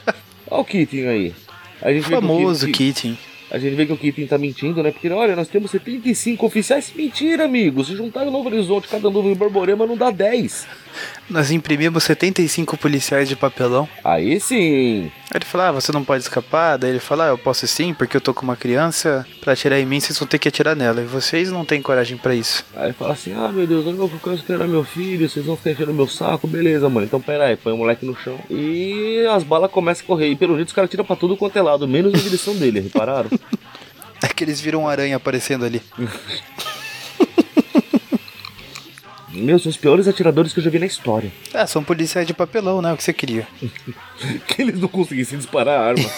Olha o Keating aí. A gente famoso Keating- Keating. A gente vê que o Keating tá mentindo, né? Porque, olha, nós temos 75 oficiais. Mentira, amigo. Se juntar em Novo Horizonte, cada novo em Borborema não dá 10. Nós imprimimos 75 policiais de papelão. Aí sim. Aí ele fala, ah, você não pode escapar. Daí ele fala, ah, eu posso sim, porque eu tô com uma criança. Pra atirar em mim, vocês vão ter que atirar nela. E vocês não têm coragem pra isso. Aí ele fala assim, ah meu Deus, eu não quero que era meu filho, vocês vão ficar enchendo meu saco, beleza, mano. Então pera aí, põe o moleque no chão. E as balas começam a correr. E pelo jeito os caras tiram pra tudo quanto é lado, menos na direção dele, repararam? [laughs] É que eles viram um aranha aparecendo ali. [laughs] Meu, são os piores atiradores que eu já vi na história. Ah, são policiais de papelão, né? O que você queria. [laughs] que eles não conseguissem disparar a arma.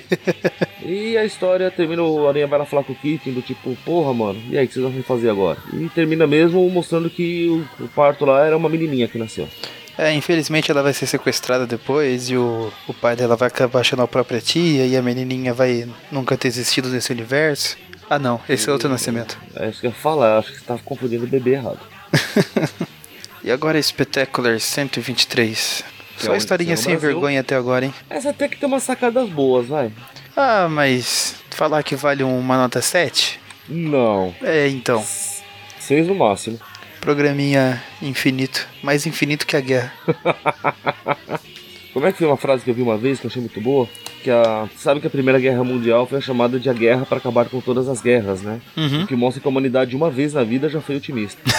[laughs] e a história termina, o Aranha vai lá falar com o Kitten, do tipo, porra, mano, e aí, o que vocês vão fazer agora? E termina mesmo mostrando que o, o parto lá era uma menininha que nasceu. É, infelizmente ela vai ser sequestrada depois e o, o pai dela vai acabar achando a própria tia e a menininha vai nunca ter existido nesse universo. Ah não, esse é outro nascimento. É isso que eu ia falar, acho que você tava confundindo o bebê errado. [laughs] e agora Spectacular 123. Que Só é historinha sem Brasil. vergonha até agora, hein? Essa até que tem umas sacadas boas, vai. Ah, mas falar que vale uma nota 7? Não. É, então. Seis no máximo. Programinha infinito. Mais infinito que a guerra. [laughs] Como é que foi uma frase que eu vi uma vez que eu achei muito boa? Que a. Sabe que a Primeira Guerra Mundial foi a chamada de a guerra para acabar com todas as guerras, né? Uhum. O que mostra que a humanidade uma vez na vida já foi otimista. [laughs]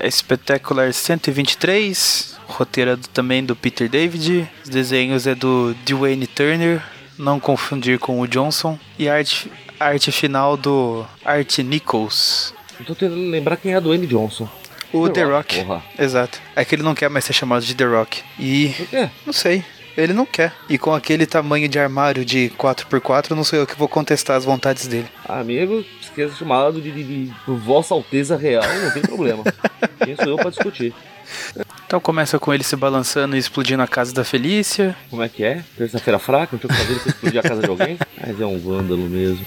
É Spectacular 123. Roteiro também do Peter David. Os desenhos é do Dwayne Turner. Não confundir com o Johnson. E a arte, a arte final do Art Nichols. Eu tô tentando lembrar quem é a Dwayne Johnson. O The The Rock, Rock. Exato. É que ele não quer mais ser chamado de The Rock. E. Por quê? Não sei. Ele não quer. E com aquele tamanho de armário de 4x4, não sou eu que vou contestar as vontades dele. Amigo, esqueça chamado de, de, de Vossa Alteza Real, não tem problema. [laughs] Quem sou eu pra discutir? Então começa com ele se balançando e explodindo a casa da Felícia. Como é que é? Terça-feira fraca, não tinha o que fazer você explodir a casa de alguém? Mas é um vândalo mesmo.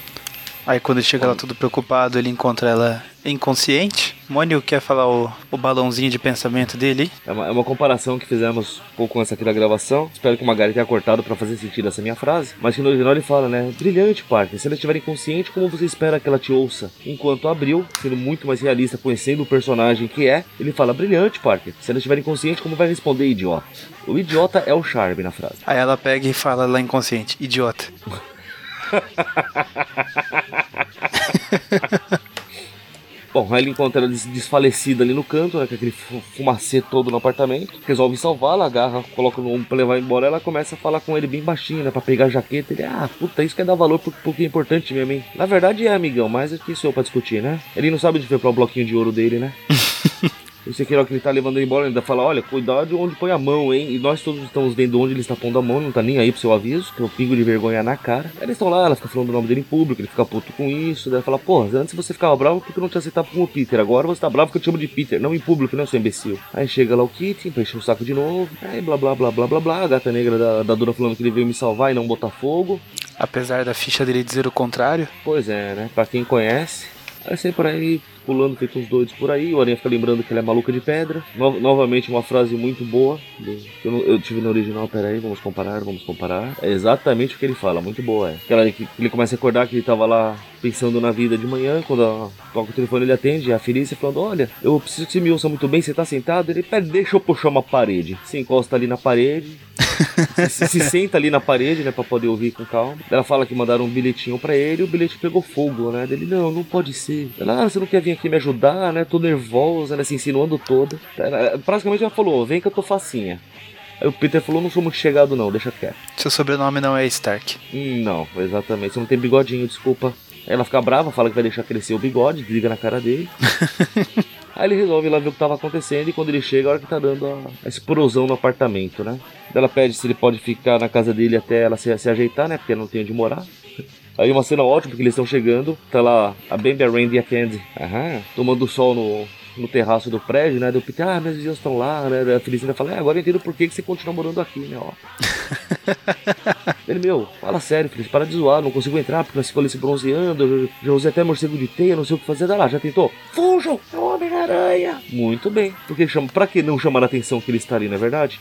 Aí quando ele chega lá todo preocupado, ele encontra ela inconsciente. Mônio quer falar o, o balãozinho de pensamento dele. É uma, é uma comparação que fizemos um pouco antes aqui da gravação. Espero que o Magari tenha cortado pra fazer sentido essa minha frase. Mas que no original ele fala, né? Brilhante, Parker. Se ela estiver inconsciente, como você espera que ela te ouça? Enquanto Abril, sendo muito mais realista, conhecendo o personagem que é, ele fala, brilhante, Parker. Se ela estiver inconsciente, como vai responder, idiota? O idiota é o charme na frase. Aí ela pega e fala lá inconsciente, idiota. [laughs] [laughs] Bom, ele encontra ela des- desfalecida ali no canto, né? Com aquele fu- fumacê todo no apartamento. Resolve salvá-la, agarra, coloca no ombro pra levar embora. Ela começa a falar com ele bem baixinho, né? Pra pegar a jaqueta. Ele, ah, puta, isso quer dar valor pro, pro que é importante mesmo, hein? Na verdade é, amigão, mas é que isso é pra discutir, né? Ele não sabe diferenciar o bloquinho de ouro dele, né? [laughs] Esse aqui, que ele tá levando ele embora, ele ainda fala, olha, cuidado onde põe a mão, hein? E nós todos estamos vendo onde ele está pondo a mão, não tá nem aí pro seu aviso, que é o pingo de vergonha na cara. Aí eles estão lá, ela fica falando o nome dele em público, ele fica puto com isso, daí ela fala, pô, antes você ficava bravo porque eu não te aceitava como Peter, agora você tá bravo porque eu te chamo de Peter, não em público, né, seu imbecil. Aí chega lá o Kitty, pra encher o saco de novo, aí blá blá blá blá blá blá, a gata negra da, da Dura falando que ele veio me salvar e não botar fogo. Apesar da ficha dele dizer o contrário. Pois é, né? Pra quem conhece. Aí sai por aí, pulando feito uns doidos por aí. O Aranha fica lembrando que ele é maluca de pedra. No- novamente, uma frase muito boa. do- Eu, eu tive no original, peraí, vamos comparar, vamos comparar. É exatamente o que ele fala, muito boa. É. Que ele começa a acordar que ele tava lá pensando na vida de manhã. Quando a, toca o telefone, ele atende. A Felícia falando: Olha, eu preciso que você me ouça muito bem. Você tá sentado? Ele pede, deixa eu puxar uma parede. Se encosta ali na parede. [laughs] se, se senta ali na parede, né, pra poder ouvir com calma. Ela fala que mandaram um bilhetinho pra ele e o bilhete pegou fogo, né? Dele, não, não pode ser. Ela, ah, você não quer vir aqui me ajudar, né? Tô nervosa, né? Se insinuando toda. Ela, praticamente ela falou, vem que eu tô facinha. Aí o Peter falou, não sou muito chegado não, deixa quieto. Seu sobrenome não é Stark. Hum, não, exatamente. Você não tem bigodinho, desculpa. Ela fica brava, fala que vai deixar crescer o bigode, desliga na cara dele. [laughs] Aí ele resolve ir lá ver o que tava acontecendo e quando ele chega, a hora que tá dando a, a explosão no apartamento, né? Ela pede se ele pode ficar na casa dele até ela se, se ajeitar, né? Porque ela não tem onde morar. Aí uma cena ótima, porque eles estão chegando, tá lá a Bambi, a Randy e a Candy, aham, tomando sol no, no terraço do prédio, né? Deu Peter, ah, meus vizinhos estão lá, né? A Felicina fala, é, agora eu entendo por que, que você continua morando aqui, né? Ó. [laughs] Ele, meu, fala sério, Feliz, para de zoar, não consigo entrar porque nós ficamos ali se bronzeando, já, já usei até morcego de teia, não sei o que fazer. Dá lá, já tentou? Fujam, é o Homem-Aranha! Muito bem, porque chama, pra que não chamar a atenção que ele está ali, não é verdade?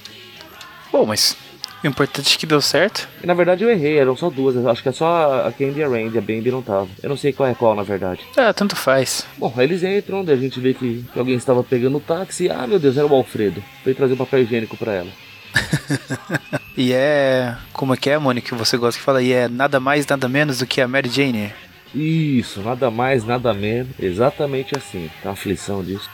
Bom, mas O importante é que deu certo. E, na verdade eu errei, eram só duas. Acho que é só a Candy e a Randy, a Bambi não tava. Eu não sei qual é qual, na verdade. Ah, tanto faz. Bom, aí eles entram, daí a gente vê que, que alguém estava pegando o táxi. Ah, meu Deus, era o Alfredo. Veio trazer um papel higiênico para ela. [laughs] e é. Como é que é, Mônica? Você gosta que fala? E é nada mais, nada menos do que a Mary Jane. Isso, nada mais, nada menos. Exatamente assim. Tá uma aflição disso.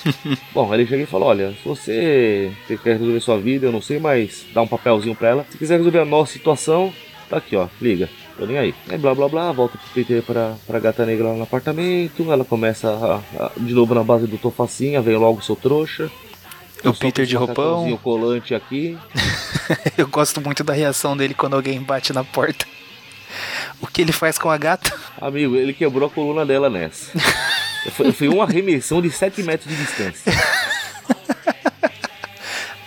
[laughs] Bom, ele chega e fala: Olha, se você quer resolver sua vida, eu não sei, mas dá um papelzinho pra ela. Se quiser resolver a nossa situação, tá aqui, ó. Liga. Tô nem aí. Aí blá blá blá, volta pro Peter pra, pra gata negra lá no apartamento. Ela começa a, a, de novo na base do Tofacinha, vem logo seu trouxa. O Peter de roupão. O colante aqui. [laughs] eu gosto muito da reação dele quando alguém bate na porta. O que ele faz com a gata? Amigo, ele quebrou a coluna dela nessa. [laughs] foi, foi uma remissão de 7 metros de distância.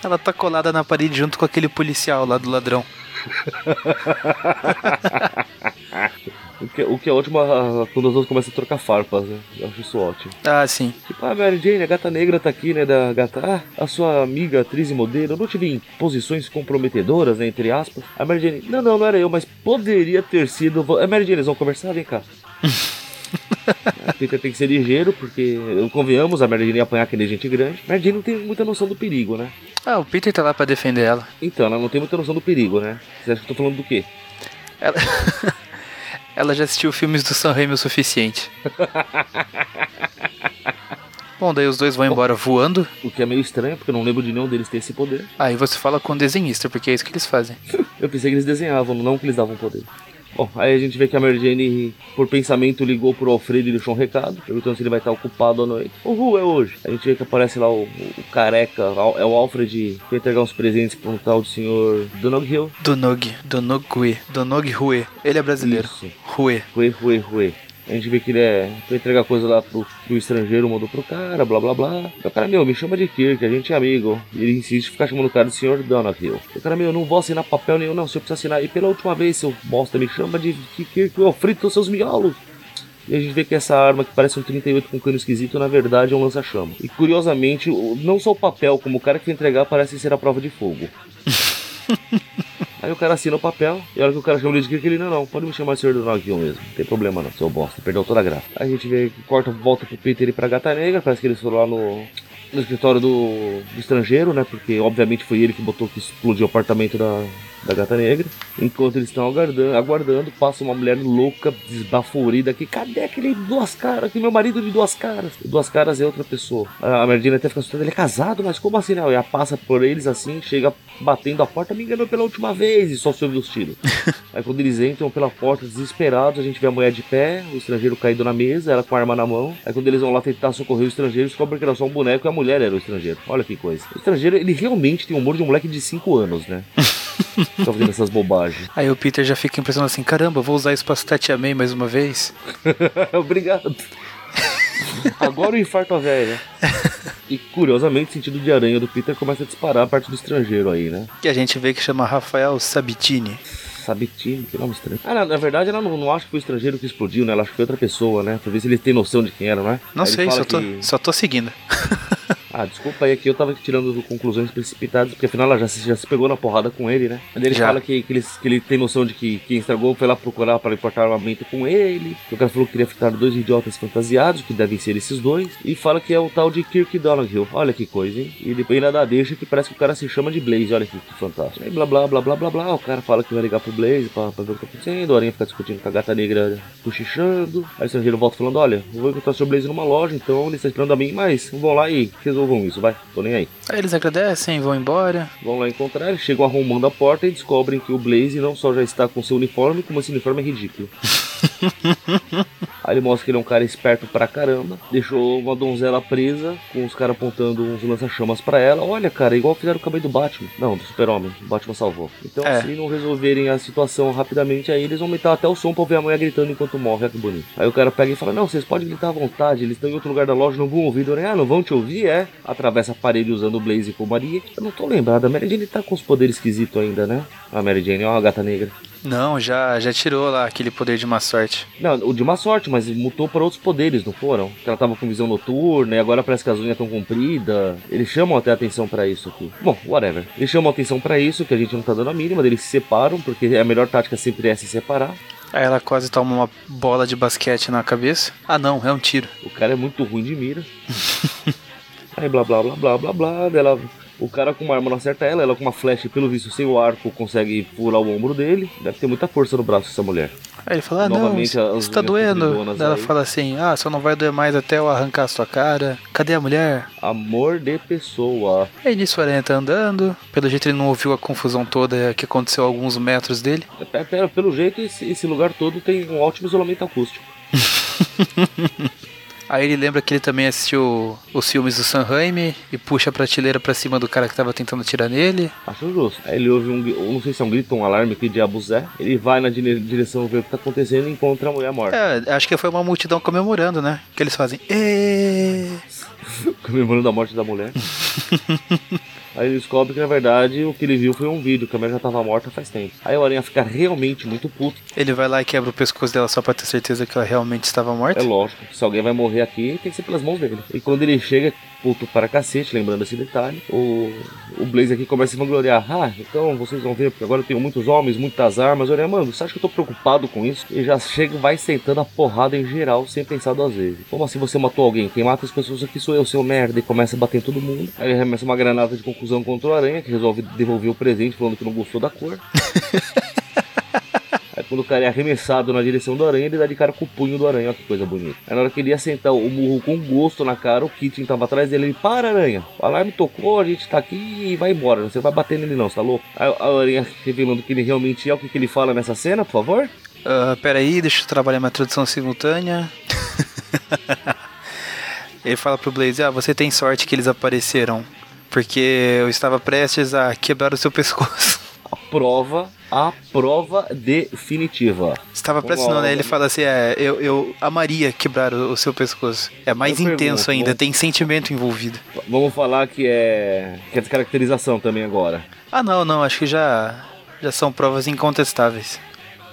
Ela tá colada na parede junto com aquele policial lá do ladrão. [laughs] O que, o que é ótimo quando as duas começam a trocar farpas, né? Eu acho isso ótimo. Ah, sim. Tipo, a Mary Jane, a gata negra tá aqui, né? Da gata. Ah, a sua amiga, atriz e modelo, eu não tive em posições comprometedoras, né? Entre aspas. A Mary Jane, não, não, não era eu, mas poderia ter sido. A Mary Jane, eles vão conversar? Vem cá. [laughs] a Peter tem que ser ligeiro, porque, convenhamos, a Mary Jane ia apanhar que nem gente grande. Mary Jane não tem muita noção do perigo, né? Ah, o Peter tá lá pra defender ela. Então, ela não tem muita noção do perigo, né? Você acha que eu tô falando do quê? Ela. [laughs] Ela já assistiu filmes do Sam Raimi o suficiente. [laughs] Bom, daí os dois vão embora voando. O que é meio estranho, porque eu não lembro de nenhum deles ter esse poder. Aí você fala com o desenhista, porque é isso que eles fazem. [laughs] eu pensei que eles desenhavam, não que eles davam poder. Bom, aí a gente vê que a Mary Jane, por pensamento, ligou pro Alfredo e deixou um recado, perguntando se ele vai estar ocupado à noite. O Ru é hoje. A gente vê que aparece lá o, o careca, é o Alfred, que vai entregar uns presentes para um tal de senhor Donog Hill. Donog, Donogui, Donog Rue. Ele é brasileiro. Isso. Rue. Rue, Rue, Rue. A gente vê que ele é. Pra entregar coisa lá pro, pro estrangeiro, mandou pro cara, blá blá blá. O cara, meu, me chama de Kirk, a gente é amigo. E ele insiste em ficar chamando o cara de senhor Donahue. O cara, meu, eu não vou assinar papel nenhum, não. Se eu precisar assinar. E pela última vez, seu bosta, me chama de Kirk, eu frito seus miolos. E a gente vê que essa arma que parece um 38 com cano esquisito, na verdade é um lança-chama. E curiosamente, não só o papel, como o cara que vai entregar, parece ser a prova de fogo. [laughs] Aí o cara assina o papel, e a hora que o cara chama ele de que ele, não, não, pode me chamar de senhor do Nagil mesmo, não tem problema não, seu bosta, perdeu toda a graça. Aí a gente vê corta, volta pro Peter e pra Gata Negra, parece que eles foram lá no, no escritório do, do estrangeiro, né, porque obviamente foi ele que botou que explodiu o apartamento da, da Gata Negra. Enquanto eles estão aguardando, aguardando, passa uma mulher louca, desbaforida aqui. Cadê aquele duas caras? Que meu marido de duas caras. Duas caras é outra pessoa. A Merdina até fica assustada. Ele é casado, mas como assim? Não? E ela passa por eles assim, chega batendo a porta. Me enganou pela última vez e só se ouve os [laughs] tiros. Aí quando eles entram pela porta desesperados, a gente vê a mulher de pé, o estrangeiro caído na mesa, ela com a arma na mão. Aí quando eles vão lá tentar socorrer o estrangeiro, descobrem que era só um boneco e a mulher era o estrangeiro. Olha que coisa. O estrangeiro, ele realmente tem o humor de um moleque de 5 anos, né? [laughs] Tá fazendo essas bobagens. Aí o Peter já fica impressionado assim: caramba, vou usar isso pra Tia May mais uma vez. [laughs] Obrigado. Agora o infarto a velha. [laughs] E curiosamente, o sentido de aranha do Peter começa a disparar a parte do estrangeiro aí, né? Que a gente vê que chama Rafael Sabitini. Sabitini, que nome estranho. Ah, na, na verdade, ela não, não acha que foi o estrangeiro que explodiu, né? Ela acha que foi outra pessoa, né? Se ele tem noção de quem era, não é? Não aí sei, só, que... tô, só tô seguindo. [laughs] Ah, desculpa aí, aqui eu tava tirando conclusões precipitadas, porque afinal ela já se, já se pegou na porrada com ele, né? Ele já. fala que, que, ele, que ele tem noção de que quem estragou foi lá procurar para importar armamento com ele. O cara falou que queria ficar dois idiotas fantasiados, que devem ser esses dois. E fala que é o tal de Kirk Donoghue. Olha que coisa, hein? E depois ainda dá deixa que parece que o cara se chama de Blaze. Olha que, que fantástico. Aí blá blá blá blá blá blá. O cara fala que vai ligar pro Blaze pra, pra ver o que tá acontecendo. O Aranha fica discutindo com a gata negra cochichando. Aí o estrangeiro volta falando: Olha, eu vou encontrar o seu Blaze numa loja, então ele está esperando a mim, mas vão lá e resolvam isso, vai. Tô nem aí. Aí eles agradecem, vão embora. Vão lá encontrar, eles chegam arrumando a porta e descobrem que o Blaze não só já está com seu uniforme, como esse uniforme é ridículo. [laughs] Aí ele mostra que ele é um cara esperto pra caramba. Deixou uma donzela presa, com os caras apontando uns lança-chamas pra ela. Olha, cara, igual fizeram o cabelo do Batman. Não, do Super-Homem. O Batman salvou. Então, é. se não resolverem a situação rapidamente, aí eles vão aumentar até o som pra ouvir a mulher gritando enquanto morre. Olha que bonito. Aí o cara pega e fala: Não, vocês podem gritar à vontade. Eles estão em outro lugar da loja, não vão ouvir. Ah, não vão te ouvir? É. Atravessa a parede usando o Blaze com Maria. Eu não tô lembrado. A Mary Jane tá com os poderes esquisitos ainda, né? A Mary Jane, ó, a gata negra. Não, já, já tirou lá aquele poder de má sorte. Não, o de má sorte, mas mutou para outros poderes, não foram? Que ela tava com visão noturna e agora parece que as unhas estão compridas. Eles chamam até atenção para isso aqui. Bom, whatever. Eles chamam atenção para isso, que a gente não tá dando a mínima, eles se separam, porque a melhor tática sempre é se separar. Aí ela quase toma uma bola de basquete na cabeça. Ah não, é um tiro. O cara é muito ruim de mira. [laughs] Aí blá blá blá blá blá blá. Ela, o cara com uma arma não acerta ela, ela com uma flecha, pelo visto, sem o arco, consegue furar o ombro dele. Deve ter muita força no braço essa mulher. Aí ele fala, ah não, isso, tá doendo. Ela aí. fala assim, ah, só não vai doer mais até eu arrancar a sua cara. Cadê a mulher? Amor de pessoa. Aí nisso o Aranha tá andando. Pelo jeito ele não ouviu a confusão toda que aconteceu a alguns metros dele. Pera, pelo jeito esse, esse lugar todo tem um ótimo isolamento acústico. [laughs] Aí ele lembra que ele também assistiu os filmes do Sam Raimi e puxa a prateleira pra cima do cara que tava tentando atirar nele. Acho justo. Aí ele ouve um, não sei se é um grito, um alarme que diabos é. Ele vai na direção ver o que tá acontecendo e encontra a mulher morta. É, acho que foi uma multidão comemorando, né? Que eles fazem. [laughs] comemorando a morte da mulher. [laughs] Aí ele descobre que na verdade o que ele viu foi um vídeo, que a mulher já tava morta faz tempo. Aí o Aranha fica realmente muito puto. Ele vai lá e quebra o pescoço dela só pra ter certeza que ela realmente estava morta? É lógico, se alguém vai morrer aqui, tem que ser pelas mãos dele. E quando ele chega, puto para cacete, lembrando esse detalhe, o, o Blaze aqui começa a vangloriar. Ah, então vocês vão ver, porque agora eu tenho muitos homens, muitas armas. Olha, mano, você acha que eu tô preocupado com isso? E já chega e vai sentando a porrada em geral, sem pensar duas vezes. Como assim você matou alguém? Quem mata as pessoas aqui sou eu, seu merda. E começa a bater em todo mundo. Aí ele remessa uma granada de conclusão contra o Aranha, que resolve devolver o presente, falando que não gostou da cor. [laughs] Aí quando o cara é arremessado na direção do aranha, ele dá de cara com o punho do aranha, olha que coisa bonita. Aí na hora que ele ia sentar o murro com gosto na cara, o Kitten tava atrás dele, ele, para aranha, o alarme tocou, a gente tá aqui e vai embora, você vai bater nele não, tá louco? Aí a aranha revelando que ele realmente é, o que, que ele fala nessa cena, por favor? Uh, peraí, deixa eu trabalhar minha tradução simultânea. [laughs] ele fala pro Blaze, ah, você tem sorte que eles apareceram, porque eu estava prestes a quebrar o seu pescoço. Prova a prova definitiva. Estava pressionando, né? Ele fala assim: é, eu, eu amaria quebrar o, o seu pescoço. É mais eu intenso pergunto, ainda, vamos... tem sentimento envolvido. Vamos falar que é, que é descaracterização também agora. Ah, não, não, acho que já, já são provas incontestáveis.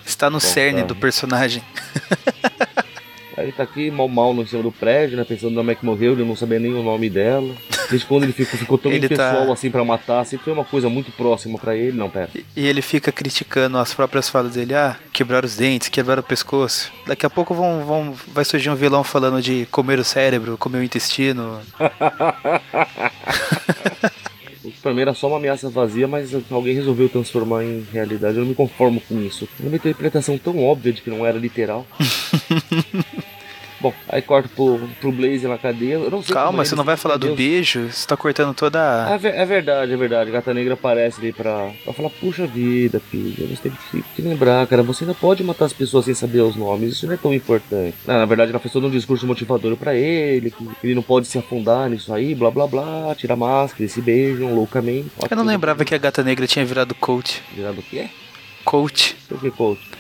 Está no Bom, cerne tá. do personagem. [laughs] Aí ele tá aqui mal mal no cima do prédio, né? Pensando na Mac morreu, ele não sabia nem o nome dela. Desde quando ele ficou, ficou tão ele impessoal tá... assim para matar, sempre foi uma coisa muito próxima para ele, não, pera. E ele fica criticando as próprias falas dele, ah, quebrar os dentes, quebrar o pescoço. Daqui a pouco vão, vão, vai surgir um vilão falando de comer o cérebro, comer o intestino. [laughs] Pra mim era só uma ameaça vazia, mas alguém resolveu transformar em realidade. Eu não me conformo com isso. Uma interpretação tão óbvia de que não era literal. [laughs] Bom, aí corta pro, pro Blaze na cadeia. Eu não sei Calma, você não vai falar do beijo? Você tá cortando toda a. É, é verdade, é verdade. Gata Negra aparece ali pra, pra falar: Puxa vida, filho, você tem que, que lembrar, cara. Você ainda pode matar as pessoas sem saber os nomes. Isso não é tão importante. Não, na verdade, ela fez todo um discurso motivador pra ele: que ele não pode se afundar nisso aí, blá blá blá. Tira a máscara, eles se beijam loucamente. Eu não lembrava que a Gata Negra tinha virado coach. Virado o quê? Coach. O que coach?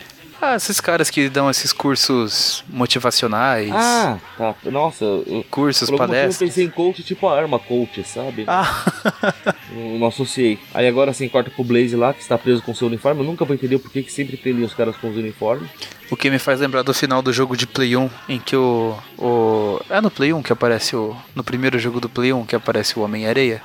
Ah, esses caras que dão esses cursos motivacionais. Ah, tá. Nossa. Cursos, palestras. Eu pensei em coach tipo a arma coach, sabe? Ah. [laughs] não associei. Aí agora assim, corta pro Blaze lá, que está preso com seu uniforme. Eu nunca vou entender por que, sempre prendem os caras com os uniformes. O que me faz lembrar do final do jogo de Play 1, em que o. o é no Play 1 que aparece o. No primeiro jogo do Play 1 que aparece o Homem-Areia.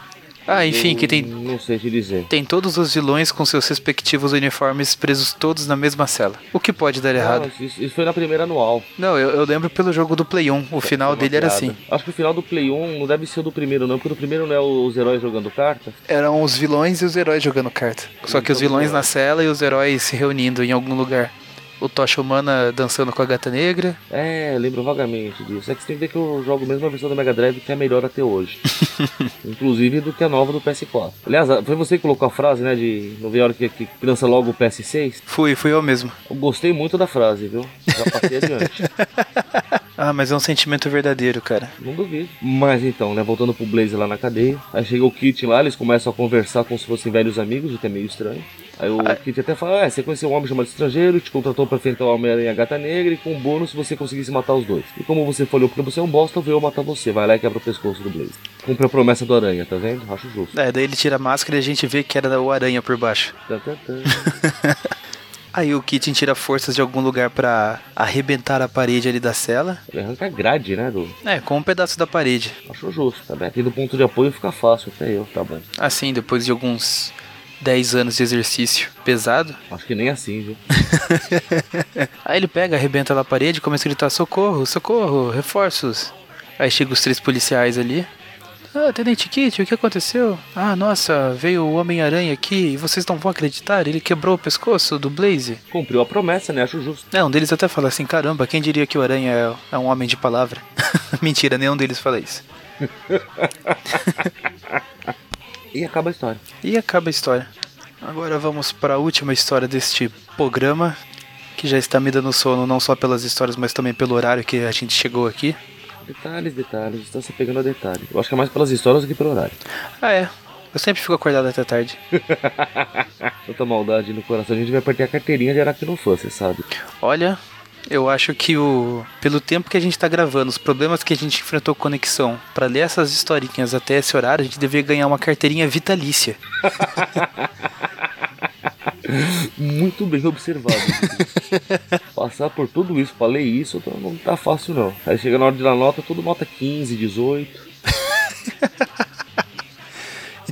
Ah, enfim, que tem. Não sei te dizer. Tem todos os vilões com seus respectivos uniformes presos todos na mesma cela. O que pode dar errado? Isso, isso, foi na primeira anual. Não, eu, eu, lembro pelo jogo do Play 1. O final dele era assim. Acho que o final do Play 1 não deve ser o do primeiro, não, porque o do primeiro não é os heróis jogando carta. Eram os vilões e os heróis jogando carta. Só que os então, vilões na cela e os heróis se reunindo em algum lugar o Tocha Humana dançando com a gata negra. É, lembro vagamente disso. É que você tem que ver que eu jogo mesmo a versão do Mega Drive que é melhor até hoje. [laughs] Inclusive do que a nova do PS4. Aliás, foi você que colocou a frase, né? De não ver a hora que, que lança logo o PS6? Fui, fui eu mesmo. Eu gostei muito da frase, viu? Já passei adiante. [laughs] Ah, mas é um sentimento verdadeiro, cara. Não duvido. Mas então, né, voltando pro Blaze lá na cadeia. Aí chega o Kit lá, eles começam a conversar como se fossem velhos amigos, o que é meio estranho. Aí o ah. Kit até fala: ah, você conheceu um homem chamado estrangeiro, te contratou pra enfrentar o Homem-Aranha Gata Negra e com um bônus você conseguisse matar os dois. E como você falhou porque você é um bosta, eu matar você. Vai lá e quebra o pescoço do Blaze. Cumpre a promessa do Aranha, tá vendo? Acho justo. É, daí ele tira a máscara e a gente vê que era o Aranha por baixo. Tá, tá, tá. Aí o Kitten tira forças de algum lugar pra arrebentar a parede ali da cela. Ele arranca a grade, né? Do... É, com um pedaço da parede. Acho justo, tá bem? Tendo ponto de apoio fica fácil, até eu, tá bom. Assim, depois de alguns 10 anos de exercício pesado. Acho que nem assim, viu? [laughs] Aí ele pega, arrebenta lá a parede, começa a gritar: socorro, socorro, reforços. Aí chegam os três policiais ali. Ah, Tenente Kit, o que aconteceu? Ah, nossa, veio o Homem-Aranha aqui e vocês não vão acreditar, ele quebrou o pescoço do Blaze. Cumpriu a promessa, né? Acho justo. É, um deles até fala assim: caramba, quem diria que o Aranha é, é um homem de palavra? [laughs] Mentira, nenhum deles fala isso. [laughs] E acaba a história. E acaba a história. Agora vamos para a última história deste programa, que já está me dando sono não só pelas histórias, mas também pelo horário que a gente chegou aqui. Detalhes, detalhes, está se pegando a detalhe. Eu acho que é mais pelas histórias do que pelo horário. [laughs] Ah, é. Eu sempre fico acordado até tarde. [laughs] Tanta maldade no coração, a gente vai partir a carteirinha de Aracnofã, você sabe. Olha, eu acho que o pelo tempo que a gente tá gravando, os problemas que a gente enfrentou com conexão, para ler essas historinhas até esse horário, a gente deveria ganhar uma carteirinha vitalícia. [laughs] Muito bem observado. [laughs] Passar por tudo isso pra ler isso então não tá fácil não. Aí chega na hora de dar nota, tudo nota 15, 18. [laughs]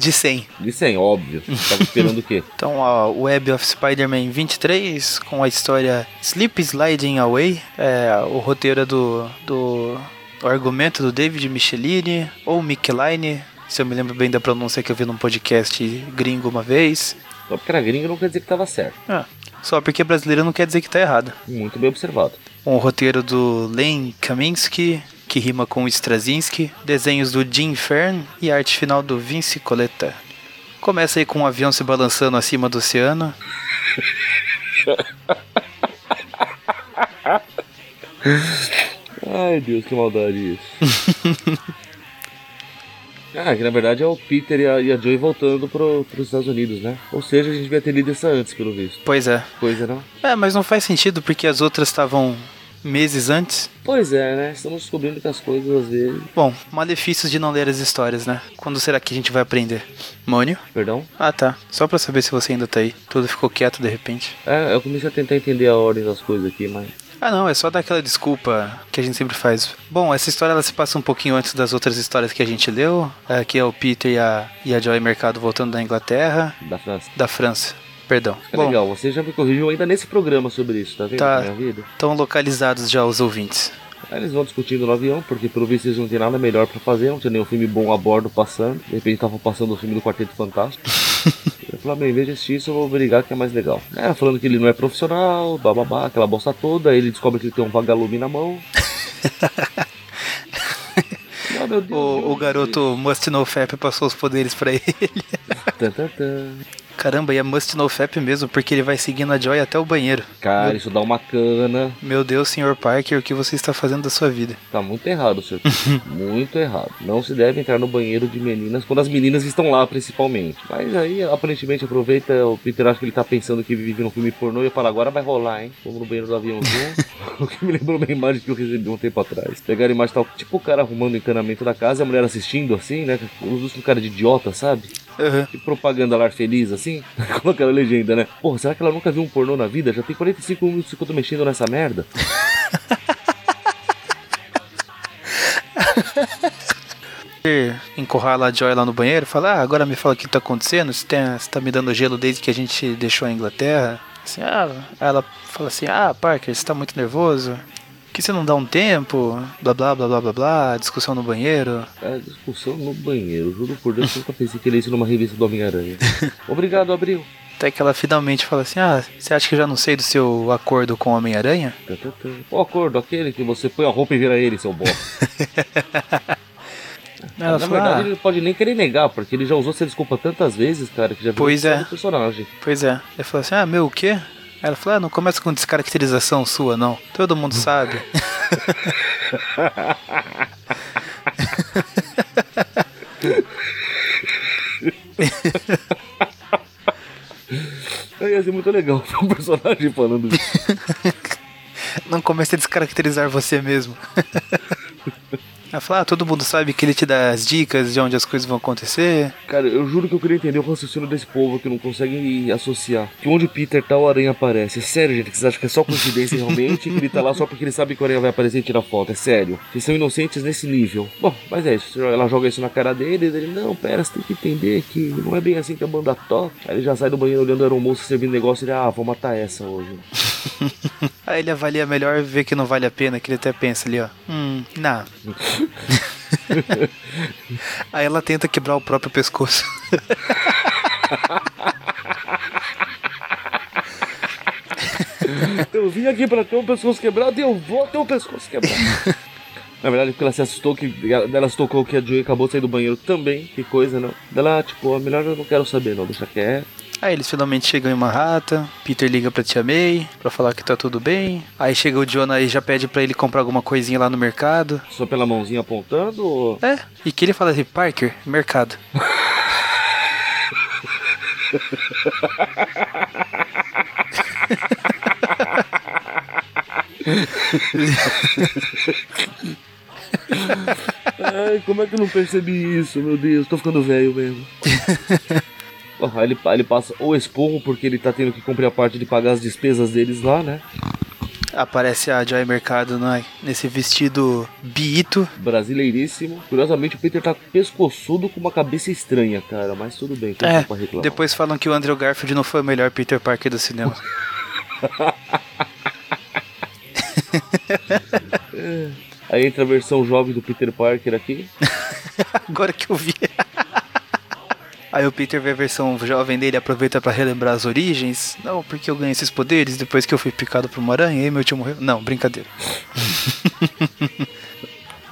De 100. De 100, óbvio. Tava esperando o quê? [laughs] Então, a Web of Spider-Man 23, com a história Sleep Sliding Away, é, o roteiro é do, do o argumento do David Michelini, ou Micheline, se eu me lembro bem da pronúncia que eu vi num podcast gringo uma vez. Só porque era gringo não quer dizer que tava certo. Ah, só porque brasileiro não quer dizer que tá errado. Muito bem observado. Um roteiro do Len Kaminsky, que rima com Straczynski, desenhos do Jim Fern e arte final do Vince Coletta. Começa aí com um avião se balançando acima do oceano. [laughs] Ai Deus, que maldade isso. [laughs] ah, que na verdade é o Peter e a, e a Joey voltando pro, pros Estados Unidos, né? Ou seja, a gente devia ter lido essa antes, pelo visto. Pois é. Coisa, não? É, mas não faz sentido porque as outras estavam meses antes. Pois é, né? Estamos descobrindo que as coisas às vezes. Bom, malefícios de não ler as histórias, né? Quando será que a gente vai aprender? Mônio? Perdão? Ah, tá. Só pra saber se você ainda tá aí. Tudo ficou quieto de repente. É, eu comecei a tentar entender a ordem das coisas aqui, mas. Ah, não, é só dar aquela desculpa que a gente sempre faz. Bom, essa história ela se passa um pouquinho antes das outras histórias que a gente leu. Aqui é o Peter e a, e a Joy Mercado voltando da Inglaterra. Da França. Da França. Perdão. É legal, você já me corrigiu ainda nesse programa sobre isso, tá vendo? Tá. Estão localizados já os ouvintes. Aí eles vão discutindo no avião, porque pelo visto eles não tem nada melhor pra fazer, não tinha nenhum filme bom a bordo passando. De repente estavam passando o filme do Quarteto Fantástico. [laughs] Eu falei, bem, em vez de assistir isso, eu vou brigar que é mais legal. Ela falando que ele não é profissional, bababá, aquela bosta toda, aí ele descobre que ele tem um vagalume na mão. [laughs] Ah, Deus, O, meu o garoto Must No Fap passou os poderes pra ele. [laughs] Caramba, e é Must No Fap mesmo, porque ele vai seguindo a Joy até o banheiro. Cara, isso dá uma cana. Meu Deus, Sr. Parker, o que você está fazendo da sua vida? Tá muito errado, senhor. [laughs] muito errado. Não se deve entrar no banheiro de meninas quando as meninas estão lá, principalmente. Mas aí, aparentemente, aproveita. O Peter acha que ele tá pensando que vive num filme pornô e fala, agora vai rolar, hein? Vamos no banheiro do avião junto. [laughs] o que me lembrou uma imagem que eu recebi um tempo atrás. Pegaram a imagem tal, tipo o cara arrumando o encanamento da casa e a mulher assistindo assim, né? Os com cara de idiota, sabe? Aham. Que propaganda lar feliz assim. [laughs] Colocaram a legenda, né? Porra, será que ela nunca viu um pornô na vida? Já tem 45 minutos que eu tô mexendo nessa merda. Encurrala a Joy lá no banheiro, fala: Ah, agora me fala o que tá acontecendo. Você, tem, você tá me dando gelo desde que a gente deixou a Inglaterra. Assim, ah, aí ela fala assim: Ah, Parker, você tá muito nervoso. Que você não dá um tempo, blá blá blá blá blá blá, discussão no banheiro. É, discussão no banheiro. Juro por Deus eu nunca pensei que ele isso numa revista do Homem-Aranha. [laughs] Obrigado, Abril. Até que ela finalmente fala assim: Ah, você acha que eu já não sei do seu acordo com o Homem-Aranha? O acordo, aquele que você põe a roupa e vira ele, seu bosta. [laughs] Ela Na fala, verdade, "Ah, ele pode nem querer negar, porque ele já usou essa desculpa tantas vezes, cara, que já virou Pois é. personagem. Pois é. Ele falou assim: Ah, meu, o quê? Ela falou: Ah, não começa com descaracterização sua, não. Todo mundo sabe. Ia ser muito legal ver um personagem falando isso. [laughs] Não comece a descaracterizar você mesmo. [laughs] Ela fala, ah, todo mundo sabe que ele te dá as dicas de onde as coisas vão acontecer. Cara, eu juro que eu queria entender o raciocínio desse povo que não consegue associar. Que onde Peter tá, o Aranha aparece. É sério, gente, que vocês acham que é só coincidência realmente? que ele tá lá só porque ele sabe que o Aranha vai aparecer e tirar foto. É sério. Vocês são inocentes nesse nível. Bom, mas é isso. Ela joga isso na cara dele e ele, não, pera, você tem que entender que não é bem assim que a banda toca. Aí ele já sai do banheiro olhando o aeromoço servindo negócio e ele, ah, vou matar essa hoje. [laughs] Aí ele avalia melhor ver que não vale a pena, que ele até pensa ali, ó. Hum, não. [laughs] Aí ela tenta quebrar o próprio pescoço. [laughs] eu vim aqui pra ter um pescoço quebrado e eu vou ter um pescoço quebrado. Na verdade, porque ela se assustou que. Ela se tocou que a Joey acabou de sair do banheiro também. Que coisa, não? Ela, tipo, melhor eu não quero saber, não, deixa quieto. Aí eles finalmente chegam em Manhattan, Peter liga pra Tia May pra falar que tá tudo bem. Aí chega o Jonah e já pede pra ele comprar alguma coisinha lá no mercado. Só pela mãozinha apontando? Ou... É, e que ele fala assim, Parker, mercado. Ai, como é que eu não percebi isso, meu Deus? Tô ficando velho mesmo. [laughs] Ele, ele passa o esporro porque ele tá tendo que cumprir a parte de pagar as despesas deles lá, né? Aparece a Joy Mercado né? nesse vestido biito. Brasileiríssimo. Curiosamente, o Peter tá pescoçudo com uma cabeça estranha, cara. Mas tudo bem, é, pra reclamar. Depois falam que o Andrew Garfield não foi o melhor Peter Parker do cinema. [laughs] [laughs] Aí entra a versão jovem do Peter Parker aqui. [laughs] Agora que eu vi. Aí o Peter vê a versão jovem dele aproveita para relembrar as origens. Não, porque eu ganhei esses poderes depois que eu fui picado por uma aranha e meu tio morreu. Não, brincadeira. [laughs]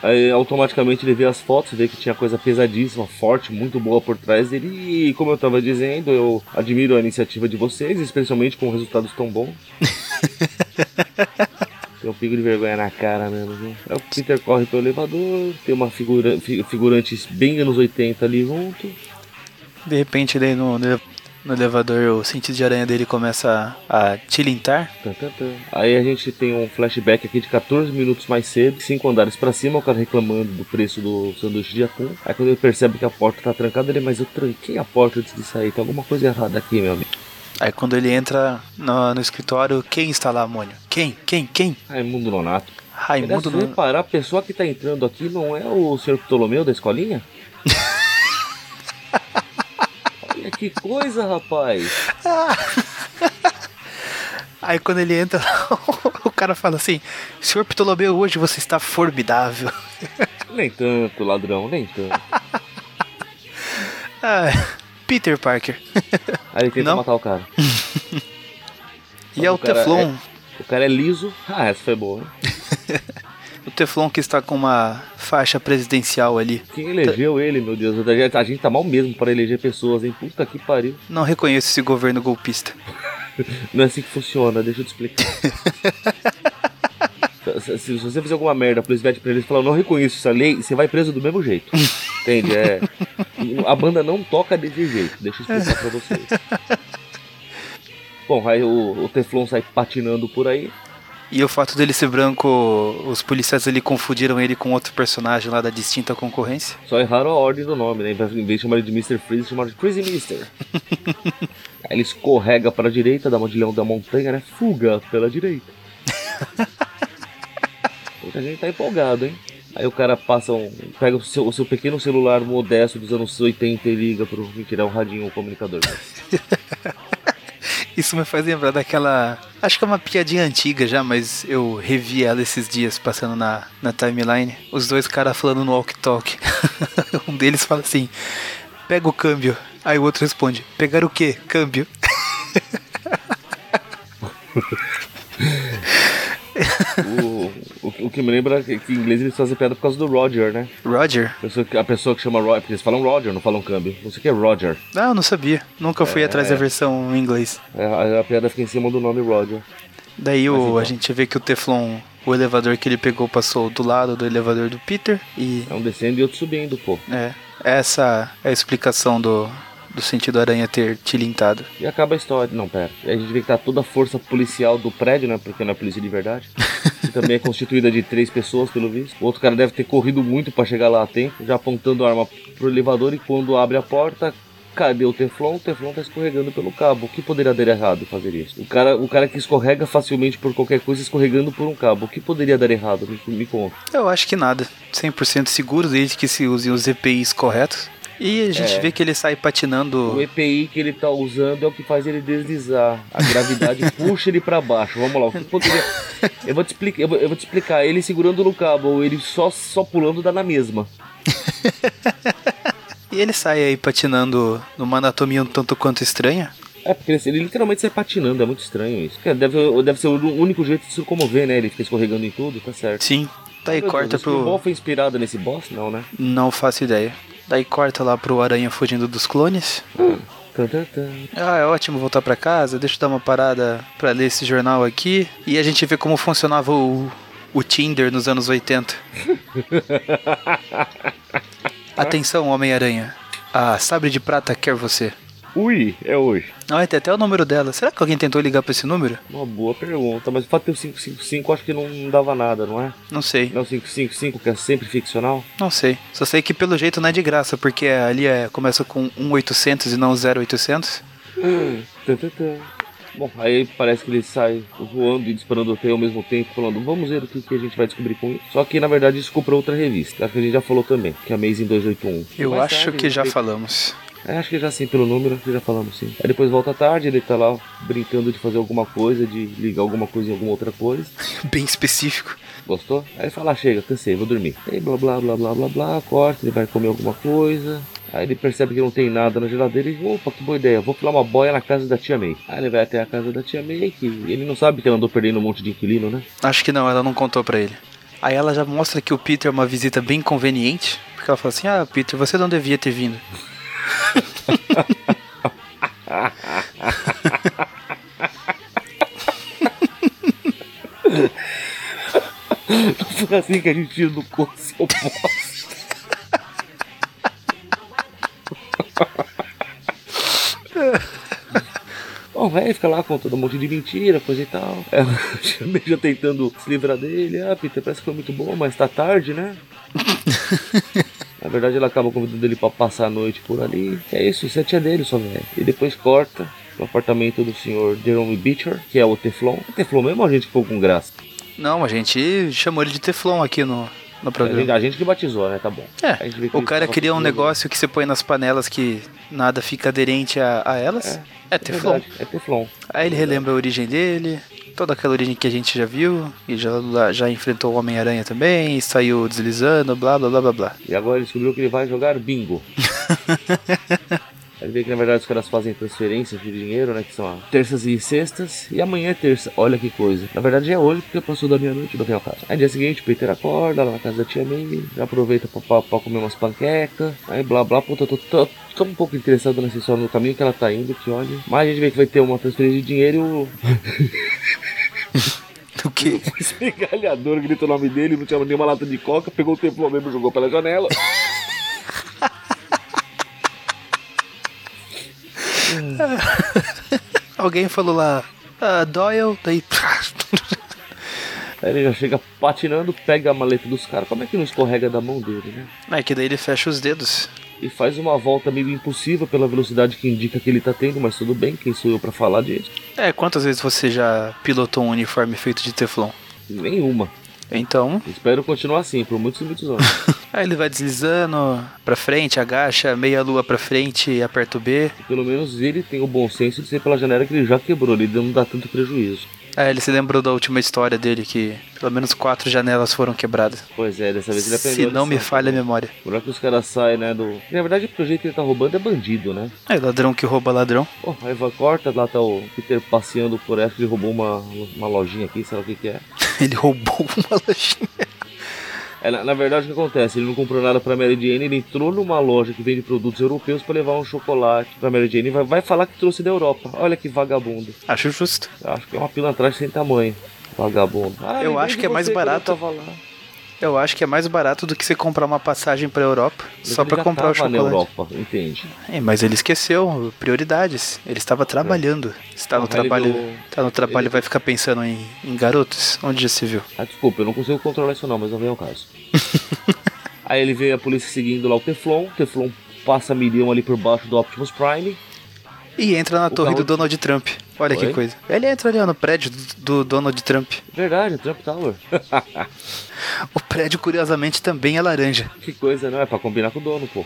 Aí automaticamente ele vê as fotos, vê que tinha coisa pesadíssima, forte, muito boa por trás dele. E como eu tava dizendo, eu admiro a iniciativa de vocês, especialmente com resultados tão bons. [laughs] Tem um pico de vergonha na cara mesmo, viu? Aí o Peter corre pelo elevador, tem uma figura, figurante bem anos 80 ali junto. De repente, daí no, no elevador, o sentido de aranha dele começa a, tilintar. Aí a gente tem um flashback aqui de 14 minutos mais cedo, 5 andares para cima, o cara reclamando do preço do sanduíche de atum. Aí quando ele percebe que a porta tá trancada, ele, mas eu tranquei a porta antes de sair, tem alguma coisa errada aqui, meu amigo. Aí quando ele entra no, no escritório, quem está lá, Mônio? Quem? Quem? Quem? Raimundo Nonato. Raimundo Nonato. reparar, a pessoa que tá entrando aqui não é o senhor Ptolomeu da escolinha? [laughs] que coisa, rapaz! [laughs] Aí quando ele entra, [laughs] o cara fala assim: Senhor Ptolomeu, hoje você está formidável. [laughs] Nem tanto, ladrão, nem tanto. ah, Peter Parker. Aí ele tenta Não? matar o cara. e é o, o Teflon. É, o cara é liso. Ah, essa foi boa. O Teflon que está com uma faixa presidencial ali. Quem elegeu ele, meu Deus? A gente tá mal mesmo para eleger pessoas, hein? Puta que pariu. Não reconheço esse governo golpista. [laughs] Não é assim que funciona, deixa eu te explicar. [laughs] se, se, você fizer alguma merda, a polícia vai pra eles e falar, não reconheço essa lei, você vai preso do mesmo jeito. [laughs] Entende? É, a banda não toca desse jeito, deixa eu explicar pra vocês. Bom, aí o, o Teflon sai patinando por aí. E o fato dele ser branco, os policiais ali confundiram ele com outro personagem lá da distinta concorrência. Só erraram a ordem do nome, né? Em vez de chamar ele de Mr. Freeze, chamaram de Crazy Mister. [laughs] Aí ele escorrega para a direita, dá uma de leão da montanha, né? Fuga pela direita. [laughs] Muita gente tá empolgado, hein? Aí o cara passa um. pega o seu, o seu pequeno celular modesto dos anos 80 e liga pro. Mentira, é um radinho, um comunicador. Né? [laughs] Isso me faz lembrar daquela. Acho que é uma piadinha antiga já, mas eu revi ela esses dias passando na, na timeline. Os dois caras falando no walk-talk. [laughs] um deles fala assim: pega o câmbio. Aí o outro responde: pegar o quê? Câmbio. [laughs] o, o, que me lembra é que em inglês eles fazem piada por causa do Roger, né? Roger? A pessoa, que chama Roger, porque eles falam Roger, não falam câmbio. Você que é Roger. Ah, não sabia. Nunca fui é, atrás da versão em inglês. É, a, a, piada fica em cima do nome Roger. Daí o, então. a gente vê que o Teflon, o elevador que ele pegou, passou do lado do elevador do Peter e. É um descendo e outro subindo, pô. É. Essa é a explicação do, do sentido aranha ter tilintado. E acaba a história. Não, pera. A gente vê que tá toda a força policial do prédio, né? Porque não é polícia de verdade. [laughs] também é constituída de três pessoas, pelo visto. O outro cara deve ter corrido muito para chegar lá a tempo, já apontando a arma pro elevador e quando abre a porta, Cadê o Teflon? O Teflon tá escorregando pelo cabo. O que poderia dar errado fazer isso? O cara, o cara que escorrega facilmente por qualquer coisa escorregando por um cabo. O que poderia dar errado? Me, me conta. Eu acho que nada. 100% seguro desde que se usem os EPIs corretos. E a gente É. vê que ele sai patinando. O EPI que ele tá usando é o que faz ele deslizar. A gravidade [laughs] puxa ele pra baixo. Vamos lá, o que poderia. Eu vou te explicar, eu vou, eu vou te explicar. Ele segurando no cabo ou ele só, só pulando dá na mesma. [laughs] E ele sai aí patinando numa anatomia um tanto quanto estranha. É, porque ele, literalmente sai patinando, é muito estranho isso. Deve, deve ser o único jeito de se locomover, né? Ele fica escorregando em tudo, tá certo. Sim. Daí Meu corta Deus, esse futebol pro. foi inspirado nesse boss? Não, né? Não faço ideia. Daí corta lá pro Aranha fugindo dos clones. Tan. Ah, é ótimo voltar pra casa. Deixa eu dar uma parada pra ler esse jornal aqui. E a gente vê como funcionava o, o Tinder nos anos 80. [laughs] Atenção, Homem-Aranha. A Sabre de Prata quer você. Ui, é hoje. Ah, tem até o número dela. Será que alguém tentou ligar pra esse número? Uma boa pergunta, mas o fato de ter o 555 acho que não dava nada, não é? Não sei. Não é o 555 que é sempre ficcional? Não sei. Só sei que pelo jeito não é de graça, porque ali é, começa com 1800 e não 0800. Tan, tan, tan. Bom, aí parece que ele sai voando e disparando o ao mesmo tempo, falando, vamos ver o que, que a gente vai descobrir com isso. Só que na verdade isso comprou outra revista, acho que a gente já falou também, que é Amazing 281. Eu Mais acho tarde, que já falamos. É, acho que já sim, pelo número, acho que já falamos sim. Aí depois volta à tarde, ele tá lá brincando de fazer alguma coisa, de ligar alguma coisa em alguma outra coisa. [laughs] Bem específico. Gostou? Aí ele fala, ah, chega, cansei, vou dormir. Aí blá blá blá blá blá blá, corta, ele vai comer alguma coisa. Aí ele percebe que não tem nada na geladeira e opa, que boa ideia, vou filar uma boia na casa da tia May. Aí ele vai até a casa da tia May, que ele não sabe que ela andou perdendo um monte de inquilino, né? Acho que não, ela não contou pra ele. Aí ela já mostra que o Peter é uma visita bem conveniente. Porque ela fala assim: Ah, Peter, você não devia ter vindo. [laughs] Foi assim que a gente tira do corpo seu [laughs] velho, fica lá contando um monte de mentira, coisa e tal. [laughs] Ela já tentando se livrar dele. Ah, Peter, parece que foi muito bom, mas tá tarde, né? [laughs] Na verdade, ela acaba convidando ele pra passar a noite por ali. É isso, isso é tia dele, só velho. E depois corta pro apartamento do senhor Jerome Beecher, que é o Teflon. É Teflon mesmo ou a gente ficou com graça? Não, a gente chamou ele de Teflon aqui no, no A gente, programa. a gente que batizou, né? Tá bom. É, o cara cria um negócio que você põe nas panelas que nada fica aderente a, a elas. É, Teflon. verdade, É Teflon. Aí ele relembra a origem dele, toda aquela origem que a gente já viu, e já, já enfrentou o Homem-Aranha também, saiu deslizando, blá blá blá blá blá. E agora ele descobriu que ele vai jogar bingo. [laughs] Aí vê que na verdade os caras fazem transferências de dinheiro, né? Que são as terças e sextas. E amanhã é terça. Olha que coisa. Na verdade é hoje porque passou da meia-noite do real caso. Aí dia seguinte o Peter acorda lá na casa da tia May. Já aproveita pra, pra- pra comer umas panquecas. Aí blá blá. Puta, tô, tô, tô um pouco interessado nessa história no caminho que ela tá indo. Que olha. Mas a gente vê que vai ter uma transferência de dinheiro e o [laughs] O que? [laughs] Esse galhador grita o nome dele, não tinha nenhuma lata de coca, pegou o tempo mesmo e jogou pela janela. [laughs] [laughs] Alguém falou lá, ah, Doyle, daí. Aí ele já chega patinando, pega a maleta dos caras. Como é que não escorrega da mão dele, né? É que daí ele fecha os dedos. E faz uma volta meio impossível pela velocidade que indica que ele tá tendo, mas tudo bem, quem sou eu pra falar disso? É, quantas vezes você já pilotou um uniforme feito de Teflon? Nenhuma. Então, Espero continuar assim por muitos e muitos anos. [laughs] aí ele vai deslizando pra frente, agacha, meia lua pra frente e aperta o B. Pelo menos ele tem o bom senso de ser pela janela que ele já quebrou, ele não dá tanto prejuízo. Aí ele se lembrou da última história dele, que pelo menos quatro janelas foram quebradas. Pois é, dessa vez ele aprendeu. Se não me falha a memória. Por que os caras saem, né, do... Na verdade, o jeito que ele tá roubando é bandido, né? É, ladrão que rouba ladrão. Aí vai, corta, lá tá o Peter passeando por essa, ele roubou uma, uma lojinha aqui, sei lá o que que é. [laughs] Ele roubou uma lojinha. É, na, na verdade, o que acontece? Ele não comprou nada pra Mary Jane, ele entrou numa loja que vende produtos europeus pra levar um chocolate pra Mary Jane e vai, vai falar que trouxe da Europa. Olha que vagabundo. Acho justo. Acho que é uma pilantragem sem tamanho. Vagabundo. Ah, Eu acho que é mais barato. Eu acho que é mais barato do que você comprar uma passagem pra Europa Mas só pra comprar o chocolate. na Europa, entende? É, mas ele esqueceu prioridades. Ele estava trabalhando. Se tá no ele trabalho, deu- tá no trabalho ele- vai ficar pensando em, em garotos? Onde já se viu? Ah, desculpa, eu não consigo controlar isso não, mas não vem ao caso. [laughs] Aí ele vê a polícia seguindo lá o Teflon, o Teflon passa milhão ali por baixo do Optimus Prime. E entra na O torre carro- do Donald Trump. Olha que Oi? coisa. Ele entra ali ó, no prédio do, do Donald Trump. Verdade, o Trump Tower. [laughs] O prédio, curiosamente, também é laranja. que coisa, não é? Pra combinar com o dono, pô.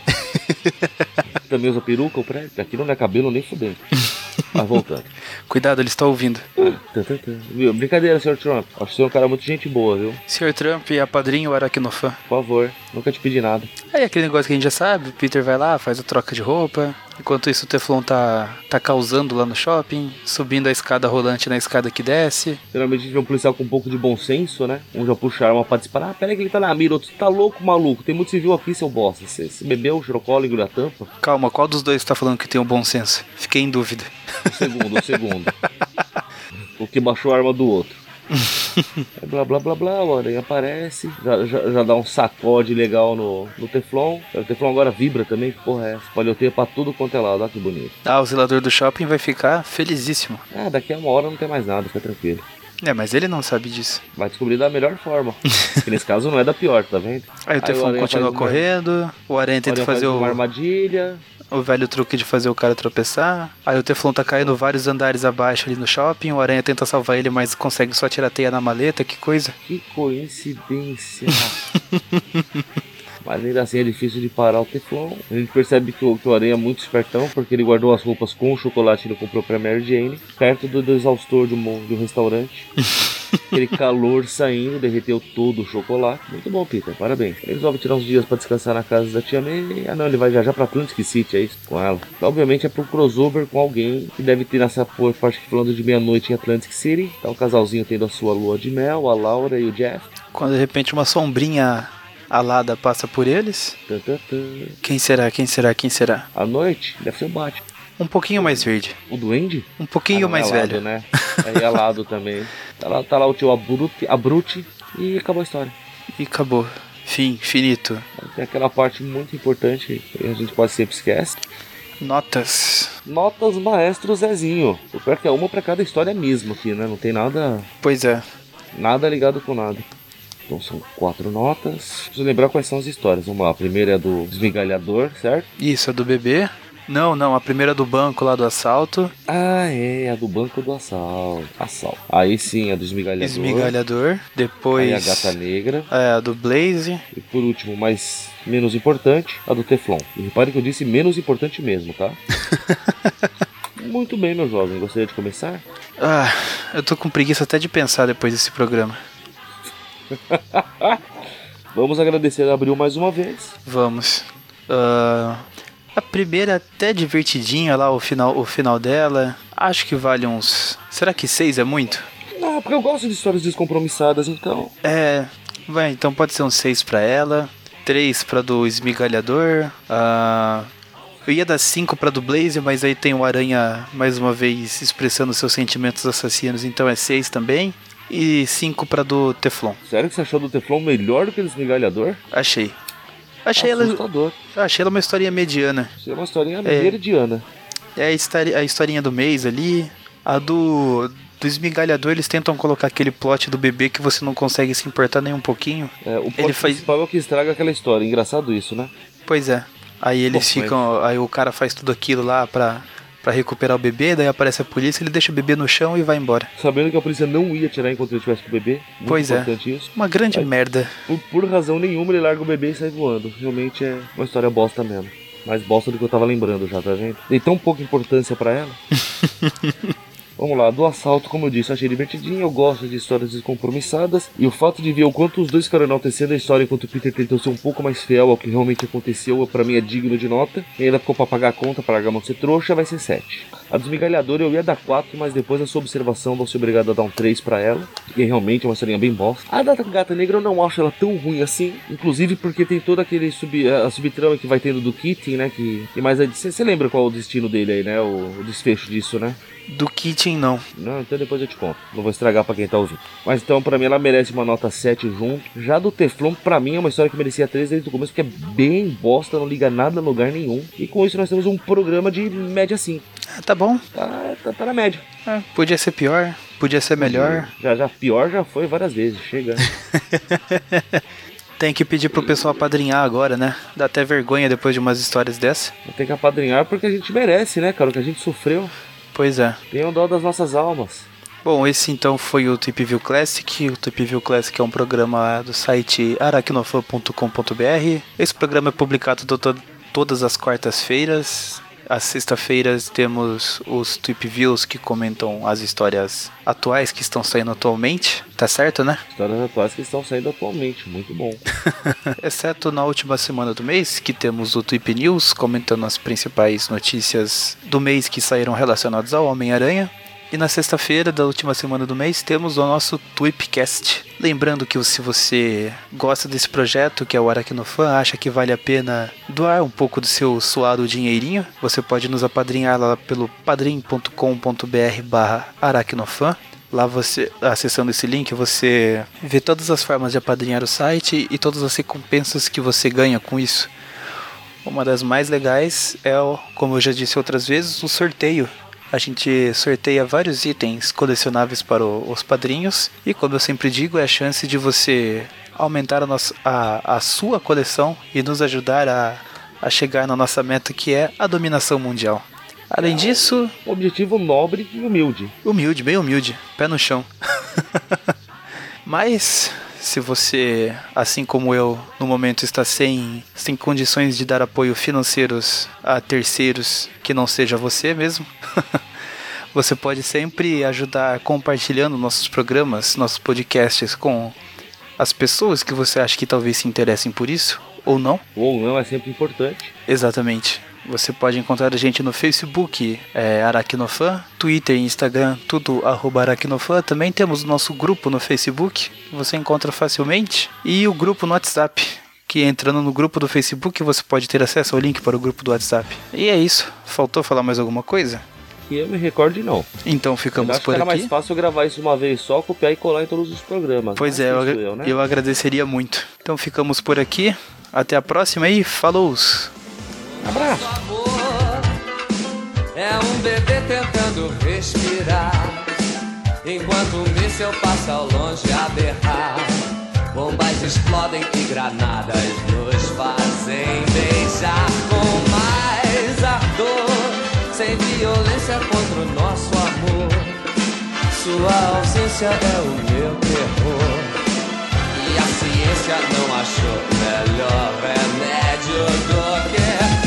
[laughs] Também usa peruca o prédio. Aqui não é cabelo nem fudendo. Mas voltando. [laughs] Cuidado, ele está ouvindo. Tã. Viu? Brincadeira, senhor Trump. Acho que você é um cara muito gente boa, viu? Sr. Trump é padrinho aracnofã. Por favor, nunca te pedi nada. Aí aquele negócio que a gente já sabe, o Peter vai lá, faz a troca de roupa. Enquanto isso o Teflon tá, tá causando lá no shopping, subindo a escada rolante na escada que desce. Geralmente a gente vê um policial com um pouco de bom senso, né? Um já puxa a arma pra disparar. Ah, pera aí que ele tá na mira. Outro tá louco, maluco. Tem muito civil aqui, seu bosta. Você você bebeu o e engoliu a tampa? Calma, qual dos dois tá falando que tem um bom senso? Fiquei em dúvida. O segundo, o segundo. [laughs] o que baixou a arma do outro. Blá blá blá blá, o aranha aparece, já, já, já dá um sacode legal no, no Teflon. O Teflon agora vibra também, que porra é essa? Palhoteia pra tudo quanto é lado, olha que bonito. Ah, o zelador do shopping vai ficar felizíssimo. Ah, daqui a uma hora não tem mais nada, fica tranquilo. É, mas ele não sabe disso. Vai descobrir da melhor forma. [laughs] que nesse caso não é da pior, tá vendo? Aí o Teflon continua uma- correndo, o Aranha o tenta Aranha faz fazer o, uma armadilha. o velho truque de fazer o cara tropeçar. Aí o Teflon tá caindo vários andares abaixo ali no shopping, o Aranha tenta salvar ele, mas consegue só tirar a teia na maleta, que coisa. Que coincidência. [laughs] Mas ainda assim é difícil de parar o Teflon. A gente percebe que o, que o Aranha é muito espertão, porque ele guardou as roupas com o chocolate que ele comprou pra Mary Jane, perto do, do exaustor de um, de um restaurante. [laughs] Aquele calor saindo, derreteu todo o chocolate. Muito bom, Peter, parabéns. Ele resolve tirar uns dias pra descansar na casa da tia May. Ah, não, ele vai viajar pra Atlantic City, é isso? Com ela. Obviamente é pro crossover com alguém que deve ter nessa parte falando de meia-noite em Atlantic City. Tá um casalzinho tendo a sua lua de mel, a Laura e o Jeff. Quando de repente uma sombrinha alada passa por eles. Quem será? Quem será? Quem será? À noite, deve ser o Batman. Um pouquinho mais verde. O Duende? Um pouquinho Ah, não, mais é velho. né? [laughs] É alado também. Tá lá, tá lá o tio Abrute, Abrute e acabou a história. E acabou. Fim, finito. Tem aquela parte muito importante que a gente quase sempre esquece. Notas. Notas Maestro Zezinho. O pior que é uma pra cada história mesmo aqui, né? Não tem nada, Pois é. nada ligado com nada. Então são quatro notas. Preciso lembrar quais são as histórias. Vamos lá. A primeira é do Desmigalhador, certo? Isso, a do bebê. Não, não, a primeira do banco lá do assalto. Ah, é. A do Banco do Assalto. Assalto. Aí sim, a do Esmigalhador. Esmigalhador. Aí Depois. a Gata Negra. É, a do Blaze. E por último, mas menos importante, a do Teflon. E repare que eu disse menos importante mesmo, tá? [laughs] Muito bem, meu jovem. Gostaria de começar? Ah, eu tô com preguiça até de pensar depois desse programa. [laughs] Vamos agradecer a Abril mais uma vez. Vamos. Ah, a primeira até divertidinha lá, o final, o final dela. Acho que vale uns. Será que seis é muito? Ah, porque eu gosto de histórias descompromissadas, então. É. Vai, então pode ser um seis pra ela. Três pra do esmigalhador. Ah, eu ia dar cinco pra do Blaze, mas aí tem o Aranha mais uma vez expressando seus sentimentos assassinos, então é seis também. E cinco pra do Teflon. Sério que você achou do Teflon melhor do que o Desmigalhador? Achei. Achei ela, Assustador. eu achei ela uma historinha mediana. É uma historinha É. meridiana. É a, histori- a historinha do mês ali. A do, do esmigalhador, eles tentam colocar aquele plot do bebê que você não consegue se importar nem um pouquinho. É, o Ele plot faz- principal é o que estraga aquela história. Engraçado isso, né? Pois é. Aí eles ficam. Aí o cara faz tudo aquilo lá pra, pra recuperar o bebê, daí aparece a polícia, ele deixa o bebê no chão e vai embora. Sabendo que a polícia não ia tirar enquanto ele estivesse com o bebê. Muito Pois é. isso. Uma grande Aí- merda. Por, por razão nenhuma, ele larga o bebê e sai voando. Realmente é uma história bosta mesmo. Mais bosta do que eu tava lembrando já, tá vendo? Dei tão pouca importância pra ela. [laughs] Vamos lá, do assalto, como eu disse, achei divertidinho. Eu gosto de histórias descompromissadas. E o fato de ver o quanto os dois ficaram enaltecendo a história enquanto o Peter tentou ser um pouco mais fiel ao que realmente aconteceu, pra mim é digno de nota. E ainda ficou pra pagar a conta, pra largar a mão de ser trouxa, vai ser 7. A desmigalhadora eu ia dar 4, mas depois da sua observação vou ser obrigado a dar um 3 pra ela. Porque realmente é uma historinha bem bosta. A da Gata Negra eu não acho ela tão ruim assim. Inclusive porque tem todo aquele sub, a subtrama que vai tendo do Kitty, né? Que, que mais Você lembra qual é o destino dele aí, né? O, o desfecho disso, né? Do Kit Tintin, não. Não, então depois eu te conto. Não vou estragar pra quem tá ouvindo. Mas então, pra mim, ela merece uma nota 7 junto. Já do Teflon, pra mim, é uma história que merecia 3 desde o começo, porque é bem bosta, não liga nada a lugar nenhum. E com isso nós temos um programa de média 5. Ah, tá bom. Tá, tá, tá na média. É, podia ser pior, podia ser melhor. Já, já, pior já foi várias vezes. Chega. [laughs] Tem que pedir pro pessoal apadrinhar agora, né? Dá até vergonha depois de umas histórias dessa. Tem que apadrinhar porque a gente merece, né, cara? O que a gente sofreu. Pois é. Tenham dó das nossas almas. Bom, esse então foi o Tip View Classic. O Tip View Classic é um programa do site aracnofan.com.br. Esse programa é publicado to to todas as quartas-feiras. Às sexta-feiras temos os Tweep Views que comentam as histórias atuais que estão saindo atualmente. Tá certo, né? Histórias atuais que estão saindo atualmente. Muito bom. [laughs] Exceto na última semana do mês, que temos o Tweep News comentando as principais notícias do mês que saíram relacionadas ao Homem-Aranha. E na sexta-feira da última semana do mês temos o nosso Tweepcast. Lembrando que se você gosta desse projeto, que é o Aracnofan, acha que vale a pena doar um pouco do seu suado dinheirinho, você pode nos apadrinhar lá pelo padrim.com.br barra aracnofan. Lá você, acessando esse link, você vê todas as formas de apadrinhar o site e todas as recompensas que você ganha com isso. Uma das mais legais é, como eu já disse outras vezes, o sorteio a gente sorteia vários itens colecionáveis para o, os padrinhos e, como eu sempre digo, é a chance de você aumentar a, nossa, a, a sua coleção e nos ajudar a, a chegar na nossa meta que é a dominação mundial. Além disso. Objetivo nobre e humilde. Humilde, bem humilde. Pé no chão. [laughs] Mas se você, assim como eu, no momento está sem, sem condições de dar apoio financeiros a terceiros que não seja você mesmo, [laughs] você pode sempre ajudar compartilhando nossos programas, nossos podcasts com as pessoas que você acha que talvez se interessem por isso, ou não. Ou não é sempre importante. Exatamente. Você pode encontrar a gente no Facebook, é, Aracnofan, Twitter e Instagram, tudo arroba Aracnofan. Também temos o nosso grupo no Facebook, você encontra facilmente. E o grupo no WhatsApp, que entrando no grupo do Facebook você pode ter acesso ao link para o grupo do WhatsApp. E é isso. Faltou falar mais alguma coisa? Que eu me recorde não. Então ficamos eu por era aqui. mais fácil gravar isso uma vez só, copiar e colar em todos os programas. Pois Mas é, eu, eu, né? eu agradeceria muito. Então ficamos por aqui. Até a próxima e falou! Abraço. é um bebê tentando respirar. Enquanto um míssel passa ao longe a berrar. Bombas explodem e granadas nos fazem beijar com mais ardor. Sem violência contra o nosso amor. Sua ausência é o meu terror. E a ciência não achou melhor remédio do que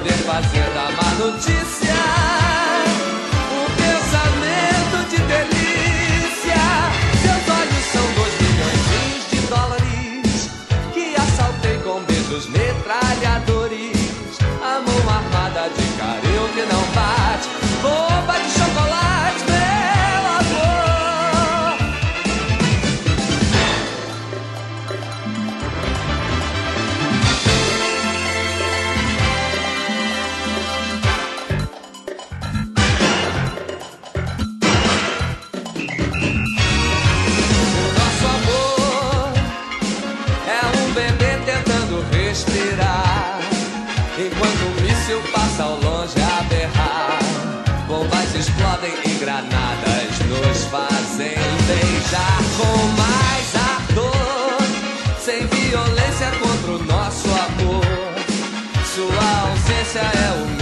Poder fazer da má notícia explodem e granadas nos fazem beijar com mais ardor. Sem violência contra o nosso amor. Sua ausência é o